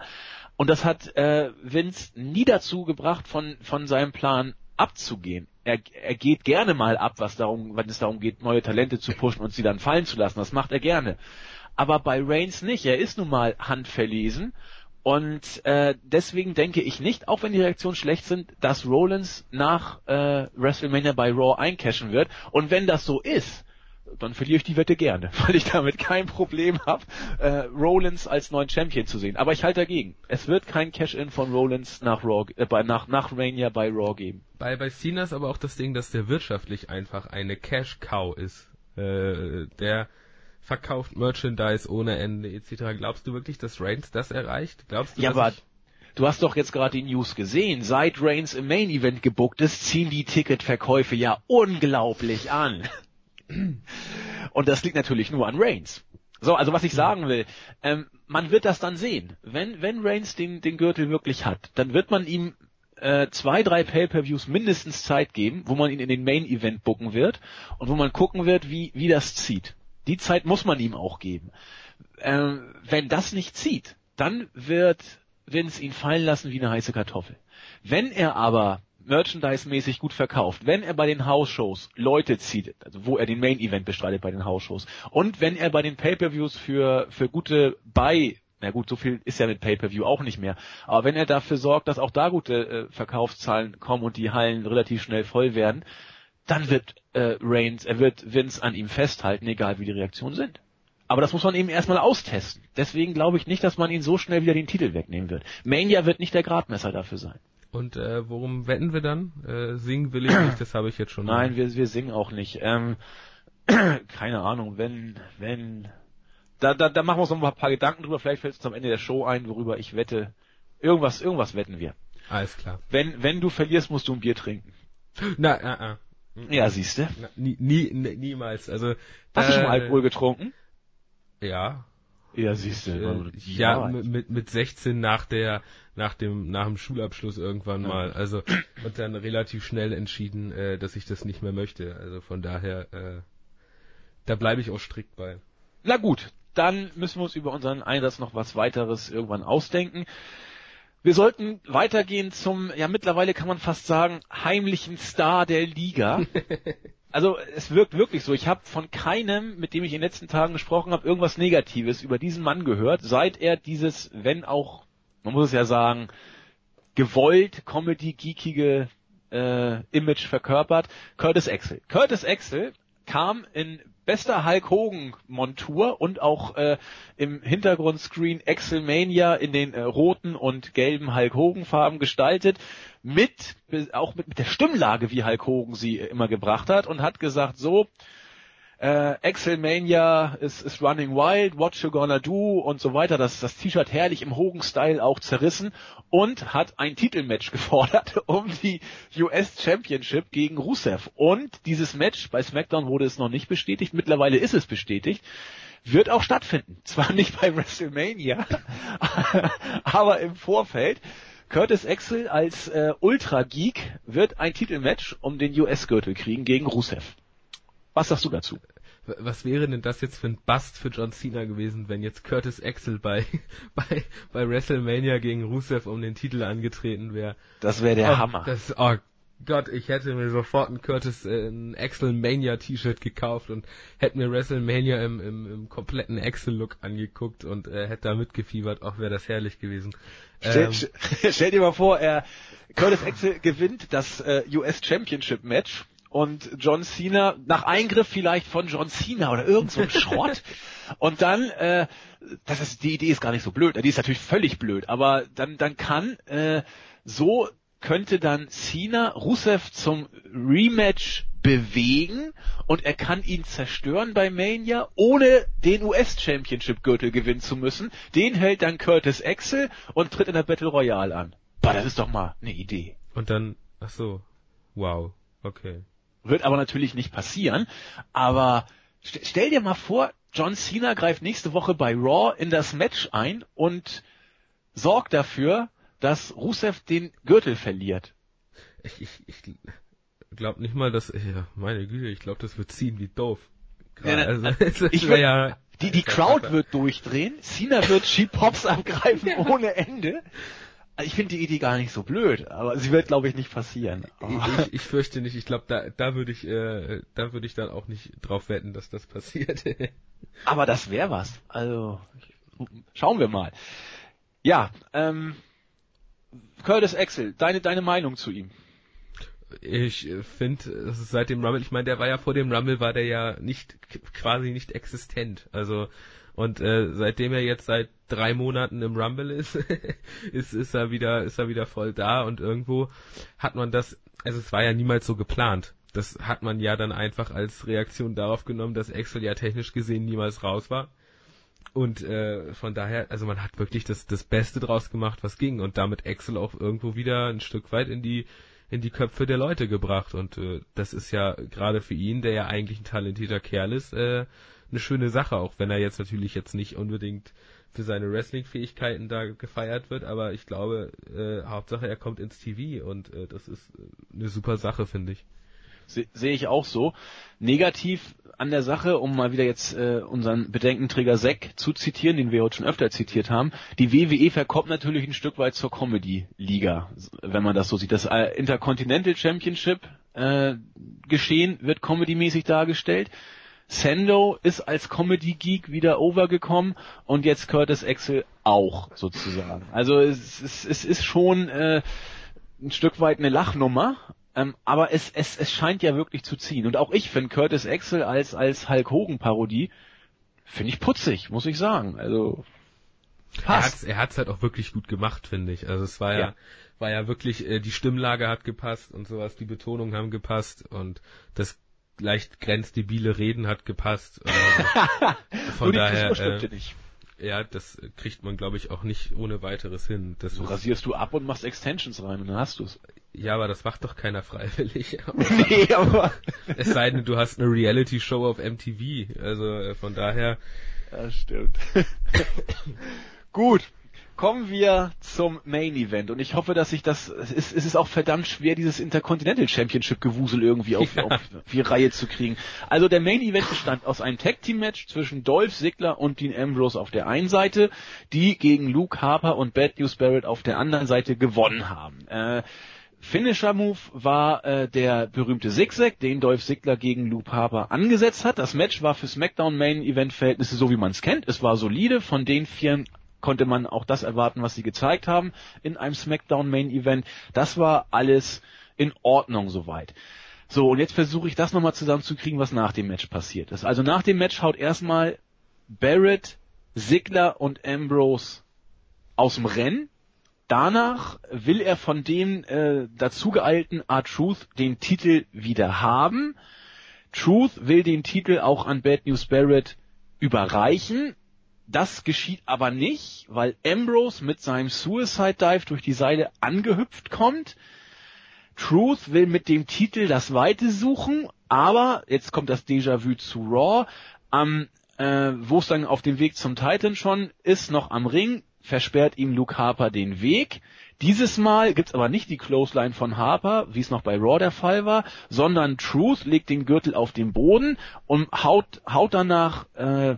Und das hat äh, Vince nie dazu gebracht, von, von seinem Plan abzugehen. Er, er geht gerne mal ab, was darum, wenn es darum geht, neue Talente zu pushen und sie dann fallen zu lassen. Das macht er gerne. Aber bei Reigns nicht. Er ist nun mal handverlesen. Und äh, deswegen denke ich nicht, auch wenn die Reaktionen schlecht sind, dass Rollins nach äh, WrestleMania bei Raw eincashen wird. Und wenn das so ist, dann verliere ich die Wette gerne, weil ich damit kein Problem habe, äh, Rollins als neuen Champion zu sehen. Aber ich halte dagegen. Es wird kein Cash-In von Rollins nach Raw, äh, bei, nach, nach Mania bei Raw geben. Bei, bei Cena ist aber auch das Ding, dass der wirtschaftlich einfach eine Cash-Cow ist. Äh, der verkauft Merchandise ohne Ende etc. Glaubst du wirklich, dass Reigns das erreicht? Glaubst du, Ja, aber du hast doch jetzt gerade die News gesehen. Seit Reigns im Main Event gebuckt ist, ziehen die Ticketverkäufe ja unglaublich an. Und das liegt natürlich nur an Reigns. So, also was ich sagen will, ähm, man wird das dann sehen. Wenn, wenn Reigns den, den Gürtel wirklich hat, dann wird man ihm äh, zwei, drei Pay-Per-Views mindestens Zeit geben, wo man ihn in den Main-Event bucken wird und wo man gucken wird, wie, wie das zieht. Die Zeit muss man ihm auch geben. Ähm, wenn das nicht zieht, dann wird Vince ihn fallen lassen wie eine heiße Kartoffel. Wenn er aber merchandise-mäßig gut verkauft, wenn er bei den House-Shows Leute zieht, also wo er den Main-Event bestreitet bei den House-Shows, und wenn er bei den Pay-Per-Views für, für gute Buy na gut, so viel ist ja mit Pay-Per-View auch nicht mehr. Aber wenn er dafür sorgt, dass auch da gute äh, Verkaufszahlen kommen und die Hallen relativ schnell voll werden, dann wird äh, Reigns, er wird Vince an ihm festhalten, egal wie die Reaktionen sind. Aber das muss man eben erstmal austesten. Deswegen glaube ich nicht, dass man ihn so schnell wieder den Titel wegnehmen wird. Mania wird nicht der Gradmesser dafür sein. Und äh, worum wetten wir dann? Äh, singen will ich nicht, das habe ich jetzt schon. Nein, wir, wir singen auch nicht. Ähm, keine Ahnung, wenn, wenn, da, da, da machen wir uns noch ein paar Gedanken drüber. Vielleicht fällt es am Ende der Show ein, worüber ich wette. Irgendwas, irgendwas wetten wir. Alles klar. Wenn, wenn du verlierst, musst du ein Bier trinken. Na, äh, äh. Ja, siehste. Na, nie, nie, nie, niemals. Also Hast du schon äh, mal Alkohol getrunken? Ja. Ja, siehst du. Äh, ja, mit, mit 16 nach der, nach dem, nach dem Schulabschluss irgendwann mal. Also, und dann relativ schnell entschieden, äh, dass ich das nicht mehr möchte. Also von daher, äh, da bleibe ich auch strikt bei. Na gut, dann müssen wir uns über unseren Einsatz noch was weiteres irgendwann ausdenken. Wir sollten weitergehen zum, ja mittlerweile kann man fast sagen, heimlichen Star der Liga. also es wirkt wirklich so. Ich habe von keinem, mit dem ich in den letzten Tagen gesprochen habe, irgendwas Negatives über diesen Mann gehört, seit er dieses, wenn auch, man muss es ja sagen, gewollt Comedy-geekige äh, Image verkörpert, Curtis Axel. Curtis Axel kam in bester Hulk Hogan Montur und auch äh, im Hintergrundscreen Excelmania in den äh, roten und gelben Hulk Hogan Farben gestaltet mit auch mit, mit der Stimmlage wie Hulk Hogan sie immer gebracht hat und hat gesagt so äh, Excelmania ist, ist running wild, what you gonna do und so weiter. Das, das T-Shirt herrlich im Hogan-Style auch zerrissen und hat ein Titelmatch gefordert um die US Championship gegen Rusev. Und dieses Match bei SmackDown wurde es noch nicht bestätigt, mittlerweile ist es bestätigt wird auch stattfinden. Zwar nicht bei WrestleMania, aber im Vorfeld. Curtis Axel als äh, Ultra Geek wird ein Titelmatch um den US-Gürtel kriegen gegen Rusev. Was sagst du dazu? Was wäre denn das jetzt für ein Bust für John Cena gewesen, wenn jetzt Curtis Axel bei, bei, bei WrestleMania gegen Rusev um den Titel angetreten wäre? Das wäre der oh, Hammer. Das, oh Gott, ich hätte mir sofort ein Curtis, äh, ein Axel Mania T-Shirt gekauft und hätte mir WrestleMania im, im, im kompletten Axel-Look angeguckt und äh, hätte da mitgefiebert. Auch wäre das herrlich gewesen. Stell, ähm, stell dir mal vor, er, Curtis Axel gewinnt das äh, US Championship Match und John Cena, nach Eingriff vielleicht von John Cena oder irgend so ein Schrott. und dann, äh, das ist, die Idee ist gar nicht so blöd, die ist natürlich völlig blöd, aber dann, dann kann, äh, so könnte dann Cena Rusev zum Rematch bewegen und er kann ihn zerstören bei Mania, ohne den US Championship Gürtel gewinnen zu müssen. Den hält dann Curtis Axel und tritt in der Battle Royale an. Boah, das ist doch mal eine Idee. Und dann, ach so, wow, okay. Wird aber natürlich nicht passieren. Aber st stell dir mal vor, John Cena greift nächste Woche bei Raw in das Match ein und sorgt dafür, dass Rusev den Gürtel verliert. Ich, ich, ich glaube nicht mal, dass, ja, meine Güte, ich glaube, das wird ziehen wie doof. Ja, also, ich will, ja, die, die Crowd wird durchdrehen, Cena wird Cheap Pops angreifen ohne Ende ich finde die Idee gar nicht so blöd, aber sie wird, glaube ich, nicht passieren. Ich, ich, fürchte nicht. Ich glaube, da, da würde ich, äh, da würde ich dann auch nicht drauf wetten, dass das passiert. aber das wäre was. Also schauen wir mal. Ja, ähm, Curtis Axel, deine deine Meinung zu ihm? Ich finde, seit dem Rumble, ich meine, der war ja vor dem Rumble, war der ja nicht quasi nicht existent. Also und äh, seitdem er jetzt seit drei Monaten im Rumble ist, ist, ist er wieder, ist er wieder voll da und irgendwo hat man das, also es war ja niemals so geplant. Das hat man ja dann einfach als Reaktion darauf genommen, dass Excel ja technisch gesehen niemals raus war. Und äh, von daher, also man hat wirklich das, das Beste draus gemacht, was ging und damit Excel auch irgendwo wieder ein Stück weit in die in die Köpfe der Leute gebracht und äh, das ist ja gerade für ihn, der ja eigentlich ein talentierter Kerl ist, äh, eine schöne Sache, auch wenn er jetzt natürlich jetzt nicht unbedingt für seine Wrestling-Fähigkeiten da gefeiert wird, aber ich glaube, äh, Hauptsache er kommt ins TV und äh, das ist äh, eine super Sache, finde ich. Sehe ich auch so. Negativ an der Sache, um mal wieder jetzt äh, unseren Bedenkenträger Zack zu zitieren, den wir heute schon öfter zitiert haben, die WWE verkommt natürlich ein Stück weit zur Comedy-Liga, wenn man das so sieht. Das äh, Intercontinental Championship äh, geschehen wird comedymäßig dargestellt. Sando ist als Comedy-Geek wieder overgekommen und jetzt Curtis Axel auch sozusagen. Also es, es, es ist schon äh, ein Stück weit eine Lachnummer, ähm, aber es, es, es scheint ja wirklich zu ziehen. Und auch ich finde Curtis Axel als, als Hulk Hogan-Parodie, finde ich putzig, muss ich sagen. Also passt. Er hat es halt auch wirklich gut gemacht, finde ich. Also es war ja, ja war ja wirklich, äh, die Stimmlage hat gepasst und sowas, die Betonungen haben gepasst und das leicht grenzdebile Reden hat gepasst. Äh, von daher, äh, ja, das kriegt man, glaube ich, auch nicht ohne weiteres hin. Das so rasierst du ab und machst Extensions rein und dann hast du's. Ja, aber das macht doch keiner freiwillig. nee, aber es sei denn, du hast eine Reality-Show auf MTV. Also äh, von daher, Ja, stimmt. Gut, kommen wir zum Main Event und ich hoffe, dass ich das, es ist, es ist auch verdammt schwer, dieses Intercontinental Championship Gewusel irgendwie auf, ja. auf die Reihe zu kriegen. Also der Main Event bestand aus einem Tag Team Match zwischen Dolph Ziggler und Dean Ambrose auf der einen Seite, die gegen Luke Harper und Bad News Barrett auf der anderen Seite gewonnen haben. Äh, Finisher Move war äh, der berühmte Zigzag, den Dolph Ziggler gegen Luke Harper angesetzt hat. Das Match war für SmackDown Main Event Verhältnisse so wie man es kennt. Es war solide. Von den vier konnte man auch das erwarten, was sie gezeigt haben in einem SmackDown Main Event. Das war alles in Ordnung soweit. So, und jetzt versuche ich das nochmal zusammenzukriegen, was nach dem Match passiert ist. Also nach dem Match haut erstmal Barrett, Ziggler und Ambrose aus dem Rennen Danach will er von dem äh, dazugeeilten R-Truth den Titel wieder haben. Truth will den Titel auch an Bad News Barrett überreichen. Das geschieht aber nicht, weil Ambrose mit seinem Suicide Dive durch die Seile angehüpft kommt. Truth will mit dem Titel das Weite suchen, aber jetzt kommt das Déjà-vu zu Raw. Am äh, wo es dann auf dem Weg zum Titan schon ist, noch am Ring, versperrt ihm Luke Harper den Weg. Dieses Mal gibt's aber nicht die Clothesline von Harper, wie es noch bei Raw der Fall war, sondern Truth legt den Gürtel auf den Boden und haut, haut danach äh,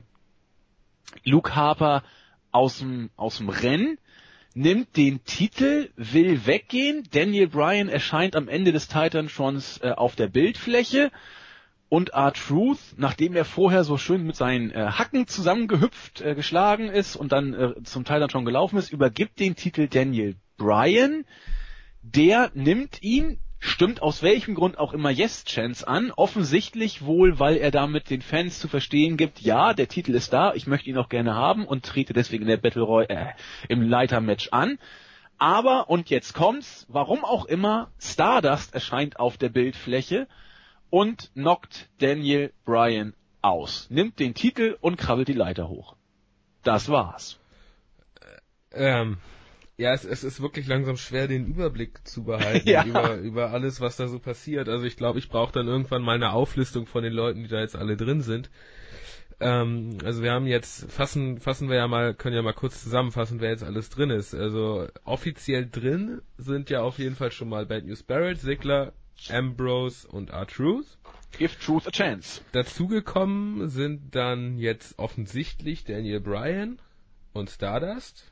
Luke Harper aus dem, aus dem Rennen, nimmt den Titel, will weggehen. Daniel Bryan erscheint am Ende des Titan-Shons äh, auf der Bildfläche und R-Truth, nachdem er vorher so schön mit seinen äh, Hacken zusammengehüpft, äh, geschlagen ist und dann äh, zum schon gelaufen ist, übergibt den Titel Daniel Bryan. Der nimmt ihn, stimmt aus welchem Grund auch immer Yes Chance an, offensichtlich wohl, weil er damit den Fans zu verstehen gibt, ja, der Titel ist da, ich möchte ihn auch gerne haben und trete deswegen in der Battle Roy äh, im Leitermatch an. Aber, und jetzt kommt's, warum auch immer, Stardust erscheint auf der Bildfläche und knockt Daniel Bryan aus, nimmt den Titel und krabbelt die Leiter hoch. Das war's. Ähm, ja, es, es ist wirklich langsam schwer, den Überblick zu behalten ja. über, über alles, was da so passiert. Also ich glaube, ich brauche dann irgendwann mal eine Auflistung von den Leuten, die da jetzt alle drin sind. Ähm, also wir haben jetzt, fassen, fassen wir ja mal, können ja mal kurz zusammenfassen, wer jetzt alles drin ist. Also offiziell drin sind ja auf jeden Fall schon mal Bad News Barrett, Sigler, Ambrose und R-Truth. Give Truth a chance. Dazugekommen sind dann jetzt offensichtlich Daniel Bryan und Stardust.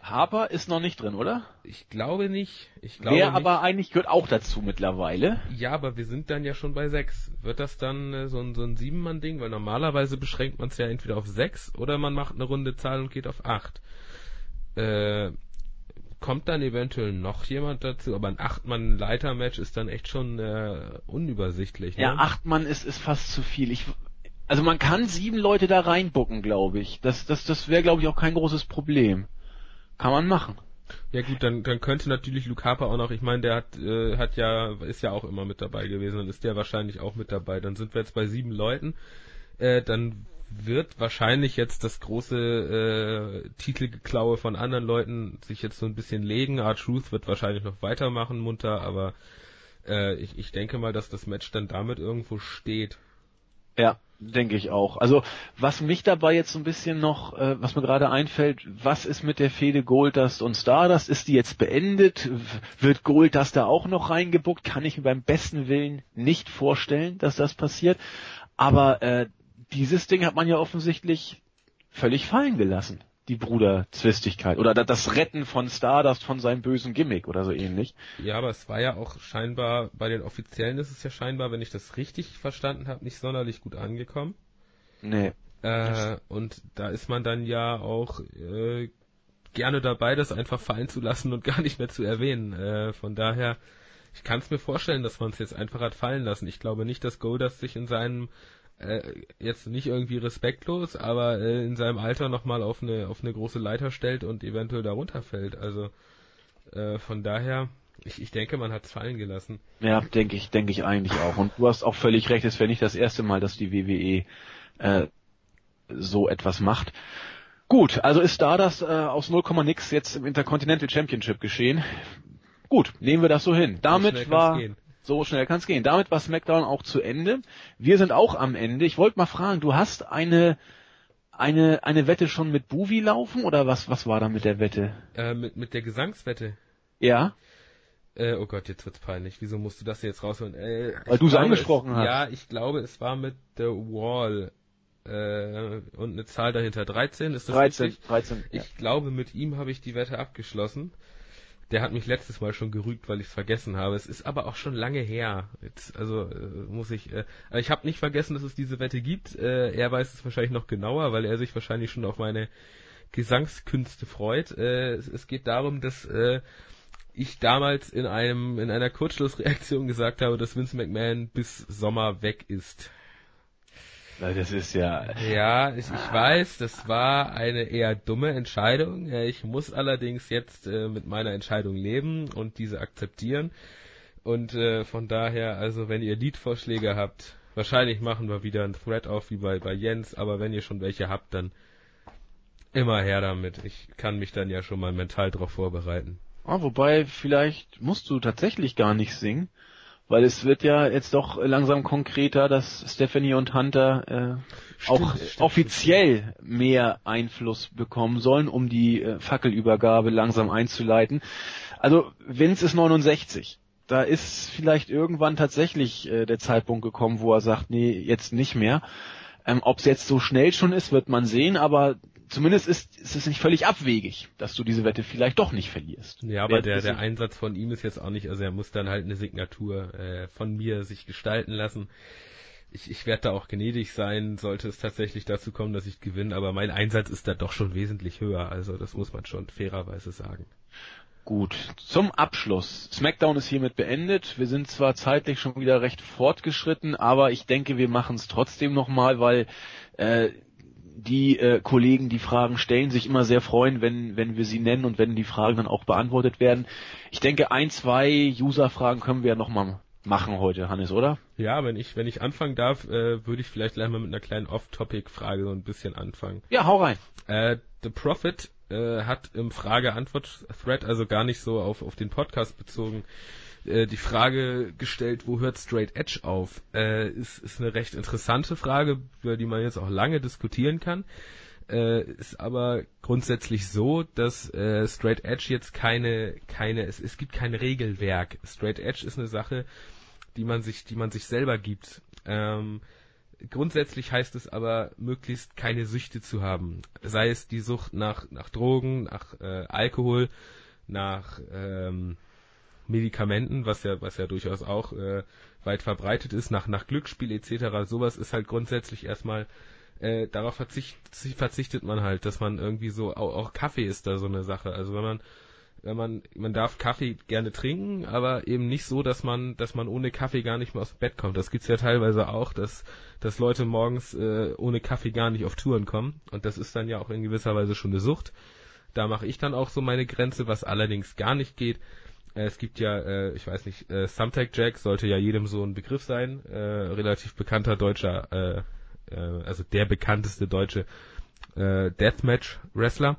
Harper ist noch nicht drin, oder? Ich glaube nicht. Ich glaube Wer aber eigentlich gehört auch dazu mittlerweile. Ja, aber wir sind dann ja schon bei sechs. Wird das dann äh, so ein, so ein Siebenmann-Ding? Weil normalerweise beschränkt man es ja entweder auf sechs oder man macht eine runde Zahl und geht auf acht. Äh, kommt dann eventuell noch jemand dazu, aber ein Acht-Mann-Leiter-Match ist dann echt schon äh, unübersichtlich. Ne? Ja, acht Mann ist, ist fast zu viel. Ich, also man kann sieben Leute da reinbucken, glaube ich. Das, das, das wäre, glaube ich, auch kein großes Problem. Kann man machen. Ja gut, dann, dann könnte natürlich Luke auch noch, ich meine, der hat, äh, hat ja, ist ja auch immer mit dabei gewesen, dann ist der wahrscheinlich auch mit dabei. Dann sind wir jetzt bei sieben Leuten. Äh, dann wird wahrscheinlich jetzt das große äh, Titelgeklaue von anderen Leuten sich jetzt so ein bisschen legen. Art Truth wird wahrscheinlich noch weitermachen, munter, aber äh, ich, ich denke mal, dass das Match dann damit irgendwo steht. Ja, denke ich auch. Also was mich dabei jetzt so ein bisschen noch, äh, was mir gerade einfällt, was ist mit der Fehde Goldust und Stardust? Ist die jetzt beendet? Wird Goldust da auch noch reingebuckt? Kann ich mir beim besten Willen nicht vorstellen, dass das passiert. Aber äh, dieses Ding hat man ja offensichtlich völlig fallen gelassen. Die Bruderzwistigkeit. Oder das Retten von Stardust von seinem bösen Gimmick oder so ähnlich. Ja, aber es war ja auch scheinbar, bei den Offiziellen ist es ja scheinbar, wenn ich das richtig verstanden habe, nicht sonderlich gut angekommen. Nee. Äh, und da ist man dann ja auch äh, gerne dabei, das einfach fallen zu lassen und gar nicht mehr zu erwähnen. Äh, von daher, ich kann es mir vorstellen, dass man es jetzt einfach hat fallen lassen. Ich glaube nicht, dass Goldust sich in seinem äh, jetzt nicht irgendwie respektlos, aber äh, in seinem Alter nochmal auf eine, auf eine große Leiter stellt und eventuell da runterfällt. Also äh, von daher, ich, ich denke, man hat es fallen gelassen. Ja, denke ich, denke ich eigentlich auch. Und du hast auch völlig recht, es wäre nicht das erste Mal, dass die WWE äh, so etwas macht. Gut, also ist da das äh, aus 0, nix jetzt im Intercontinental Championship geschehen. Gut, nehmen wir das so hin. Damit war gehen. So schnell kann es gehen. Damit war SmackDown auch zu Ende. Wir sind auch am Ende. Ich wollte mal fragen, du hast eine eine, eine Wette schon mit Buvi laufen oder was, was war da mit der Wette? Äh, mit, mit der Gesangswette. Ja. Äh, oh Gott, jetzt wird's peinlich. Wieso musst du das jetzt rausholen? Äh, Weil du es angesprochen es, hast. Ja, ich glaube, es war mit The Wall. Äh, und eine Zahl dahinter. 13, ist das 13, richtig? 13. Ich ja. glaube, mit ihm habe ich die Wette abgeschlossen. Der hat mich letztes Mal schon gerügt, weil ich es vergessen habe. Es ist aber auch schon lange her. Jetzt, also äh, muss ich. Äh, ich habe nicht vergessen, dass es diese Wette gibt. Äh, er weiß es wahrscheinlich noch genauer, weil er sich wahrscheinlich schon auf meine Gesangskünste freut. Äh, es, es geht darum, dass äh, ich damals in einem in einer Kurzschlussreaktion gesagt habe, dass Vince McMahon bis Sommer weg ist. Das ist ja. Ja, ich, ich weiß, das war eine eher dumme Entscheidung. Ich muss allerdings jetzt äh, mit meiner Entscheidung leben und diese akzeptieren. Und äh, von daher, also wenn ihr Liedvorschläge habt, wahrscheinlich machen wir wieder einen Thread auf wie bei, bei Jens, aber wenn ihr schon welche habt, dann immer her damit. Ich kann mich dann ja schon mal mental darauf vorbereiten. Ah, wobei, vielleicht musst du tatsächlich gar nicht singen, weil es wird ja jetzt doch langsam konkreter, dass Stephanie und Hunter äh, auch stimmt, offiziell mehr Einfluss bekommen sollen, um die äh, Fackelübergabe langsam einzuleiten. Also Vince ist 69. Da ist vielleicht irgendwann tatsächlich äh, der Zeitpunkt gekommen, wo er sagt, nee, jetzt nicht mehr. Ähm, Ob es jetzt so schnell schon ist, wird man sehen, aber zumindest ist, ist es nicht völlig abwegig, dass du diese Wette vielleicht doch nicht verlierst. Ja, aber der, der Einsatz von ihm ist jetzt auch nicht, also er muss dann halt eine Signatur äh, von mir sich gestalten lassen. Ich, ich werde da auch gnädig sein, sollte es tatsächlich dazu kommen, dass ich gewinne, aber mein Einsatz ist da doch schon wesentlich höher, also das muss man schon fairerweise sagen. Gut, zum Abschluss. SmackDown ist hiermit beendet. Wir sind zwar zeitlich schon wieder recht fortgeschritten, aber ich denke, wir machen es trotzdem nochmal, weil äh, die äh, Kollegen, die Fragen stellen, sich immer sehr freuen, wenn, wenn wir sie nennen und wenn die Fragen dann auch beantwortet werden. Ich denke, ein, zwei User-Fragen können wir ja nochmal machen heute, Hannes, oder? Ja, wenn ich, wenn ich anfangen darf, äh, würde ich vielleicht gleich mal mit einer kleinen Off-Topic-Frage so ein bisschen anfangen. Ja, hau rein. Äh, The Prophet äh, hat im Frage-Antwort-Thread, also gar nicht so auf, auf den Podcast bezogen, äh, die Frage gestellt, wo hört Straight Edge auf? Äh, ist, ist eine recht interessante Frage, über die man jetzt auch lange diskutieren kann. Äh, ist aber grundsätzlich so, dass äh, Straight Edge jetzt keine, keine, es, es gibt kein Regelwerk. Straight Edge ist eine Sache, die man sich, die man sich selber gibt. Ähm, grundsätzlich heißt es aber, möglichst keine Süchte zu haben. Sei es die Sucht nach, nach Drogen, nach äh, Alkohol, nach ähm, Medikamenten, was ja, was ja durchaus auch äh, weit verbreitet ist, nach, nach Glücksspiel etc. Sowas ist halt grundsätzlich erstmal, äh, darauf verzicht, verzichtet man halt, dass man irgendwie so, auch, auch Kaffee ist da so eine Sache. Also wenn man wenn man, man darf Kaffee gerne trinken, aber eben nicht so, dass man, dass man ohne Kaffee gar nicht mehr aus dem Bett kommt. Das gibt's ja teilweise auch, dass, dass Leute morgens äh, ohne Kaffee gar nicht auf Touren kommen. Und das ist dann ja auch in gewisser Weise schon eine Sucht. Da mache ich dann auch so meine Grenze, was allerdings gar nicht geht. Äh, es gibt ja, äh, ich weiß nicht, äh, Thumbtack Jack sollte ja jedem so ein Begriff sein. Äh, relativ bekannter deutscher, äh, äh, also der bekannteste deutsche äh, Deathmatch-Wrestler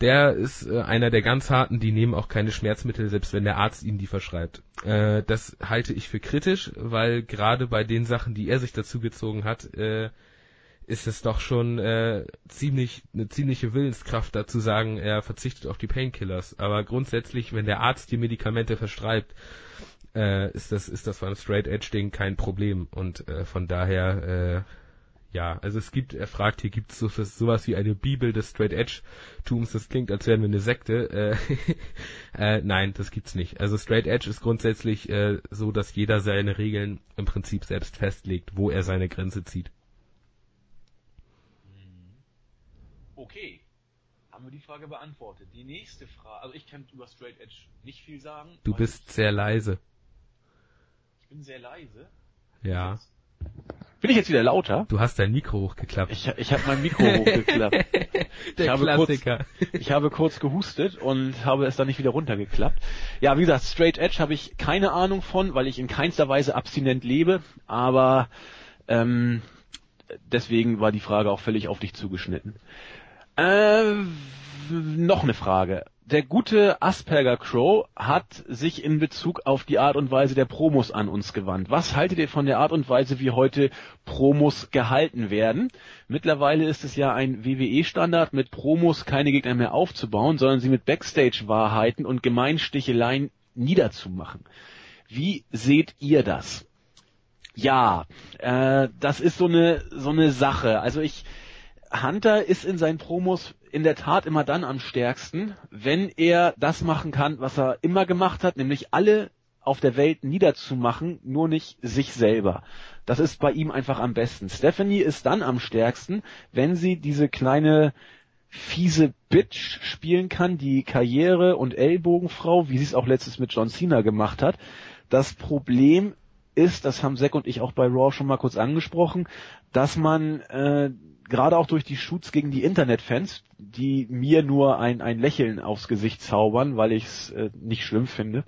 der ist äh, einer der ganz harten, die nehmen auch keine Schmerzmittel, selbst wenn der Arzt ihnen die verschreibt. Äh, das halte ich für kritisch, weil gerade bei den Sachen, die er sich dazu gezogen hat, äh, ist es doch schon äh, ziemlich eine ziemliche Willenskraft dazu sagen, er verzichtet auf die Painkillers. Aber grundsätzlich, wenn der Arzt die Medikamente verschreibt, äh, ist das ist das ein Straight Edge Ding kein Problem und äh, von daher äh, ja, also es gibt, er fragt, hier gibt es so, sowas wie eine Bibel des Straight Edge Tums, das klingt, als wären wir eine Sekte. Äh, äh, nein, das gibt's nicht. Also Straight Edge ist grundsätzlich äh, so, dass jeder seine Regeln im Prinzip selbst festlegt, wo er seine Grenze zieht. Okay. Haben wir die Frage beantwortet. Die nächste Frage, also ich kann über Straight Edge nicht viel sagen. Du bist sehr leise. Ich bin sehr leise. Ja. Bin ich jetzt wieder lauter? Du hast dein Mikro hochgeklappt. Ich, ich habe mein Mikro hochgeklappt. Der ich habe Klassiker. Ich habe kurz gehustet und habe es dann nicht wieder runtergeklappt. Ja, wie gesagt, Straight Edge habe ich keine Ahnung von, weil ich in keinster Weise abstinent lebe, aber ähm, deswegen war die Frage auch völlig auf dich zugeschnitten. Äh, noch eine Frage. Der gute Asperger Crow hat sich in Bezug auf die Art und Weise der Promos an uns gewandt. Was haltet ihr von der Art und Weise, wie heute Promos gehalten werden? Mittlerweile ist es ja ein WWE-Standard, mit Promos keine Gegner mehr aufzubauen, sondern sie mit Backstage-Wahrheiten und Gemeinsticheleien niederzumachen. Wie seht ihr das? Ja, äh, das ist so eine so eine Sache. Also ich Hunter ist in seinen Promos in der Tat immer dann am stärksten, wenn er das machen kann, was er immer gemacht hat, nämlich alle auf der Welt niederzumachen, nur nicht sich selber. Das ist bei ihm einfach am besten. Stephanie ist dann am stärksten, wenn sie diese kleine fiese Bitch spielen kann, die Karriere- und Ellbogenfrau, wie sie es auch letztes mit John Cena gemacht hat. Das Problem ist, das haben Zack und ich auch bei Raw schon mal kurz angesprochen, dass man äh, gerade auch durch die Shoots gegen die Internetfans, die mir nur ein, ein Lächeln aufs Gesicht zaubern, weil ich es äh, nicht schlimm finde.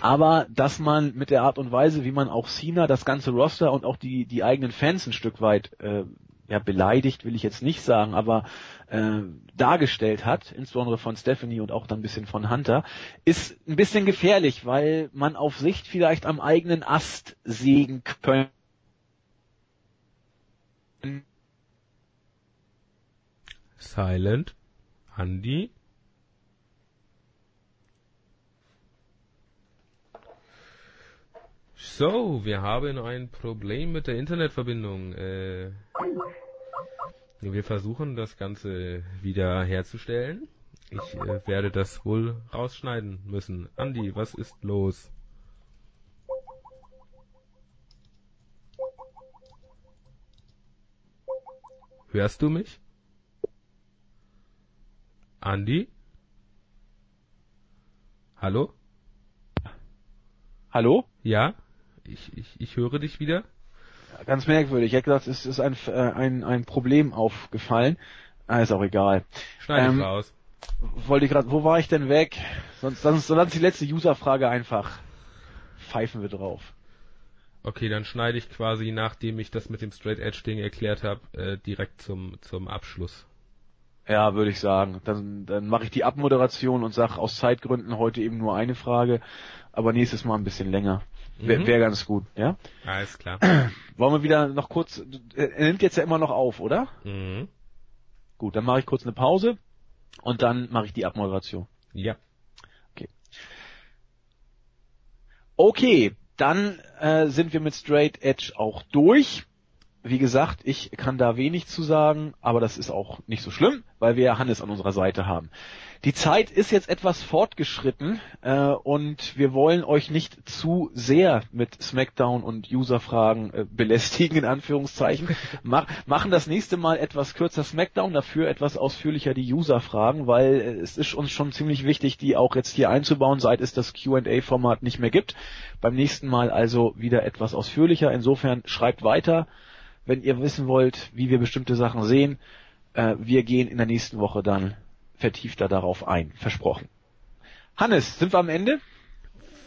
Aber dass man mit der Art und Weise, wie man auch Cena, das ganze Roster und auch die, die eigenen Fans ein Stück weit äh, ja, beleidigt, will ich jetzt nicht sagen, aber äh, dargestellt hat, insbesondere von Stephanie und auch dann ein bisschen von Hunter, ist ein bisschen gefährlich, weil man auf Sicht vielleicht am eigenen Ast sägen könnte. Silent. Andy. So, wir haben ein Problem mit der Internetverbindung. Äh, wir versuchen das Ganze wieder herzustellen. Ich äh, werde das wohl rausschneiden müssen. Andy, was ist los? Hörst du mich? Andy? Hallo? Hallo? Ja? Ich, ich, ich höre dich wieder. Ganz merkwürdig. Ich hätte gedacht, es ist ein, äh, ein, ein Problem aufgefallen. Ah, ist auch egal. Schneid ähm, raus. Wollte ich gerade, wo war ich denn weg? Sonst, sonst, sonst die letzte User-Frage einfach. Pfeifen wir drauf. Okay, dann schneide ich quasi, nachdem ich das mit dem Straight Edge Ding erklärt habe, äh, direkt zum, zum Abschluss. Ja, würde ich sagen. Dann, dann mache ich die Abmoderation und sage aus Zeitgründen heute eben nur eine Frage, aber nächstes Mal ein bisschen länger. Wäre mhm. wär ganz gut, ja? Alles klar. Wollen wir wieder noch kurz, er nimmt jetzt ja immer noch auf, oder? Mhm. Gut, dann mache ich kurz eine Pause und dann mache ich die Abmoderation. Ja. Okay. Okay, dann äh, sind wir mit Straight Edge auch durch wie gesagt, ich kann da wenig zu sagen, aber das ist auch nicht so schlimm, weil wir ja Hannes an unserer Seite haben. Die Zeit ist jetzt etwas fortgeschritten äh, und wir wollen euch nicht zu sehr mit Smackdown und Userfragen äh, belästigen, in Anführungszeichen. Mach, machen das nächste Mal etwas kürzer Smackdown, dafür etwas ausführlicher die Userfragen, weil äh, es ist uns schon ziemlich wichtig, die auch jetzt hier einzubauen, seit es das Q&A-Format nicht mehr gibt. Beim nächsten Mal also wieder etwas ausführlicher. Insofern schreibt weiter wenn ihr wissen wollt, wie wir bestimmte Sachen sehen. Äh, wir gehen in der nächsten Woche dann vertiefter darauf ein. Versprochen. Hannes, sind wir am Ende?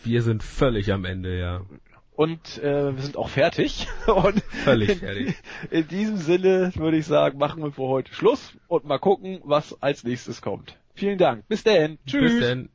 Wir sind völlig am Ende, ja. Und äh, wir sind auch fertig. Und völlig fertig. In, in diesem Sinne würde ich sagen, machen wir für heute Schluss und mal gucken, was als nächstes kommt. Vielen Dank. Bis denn. Tschüss. Bis denn.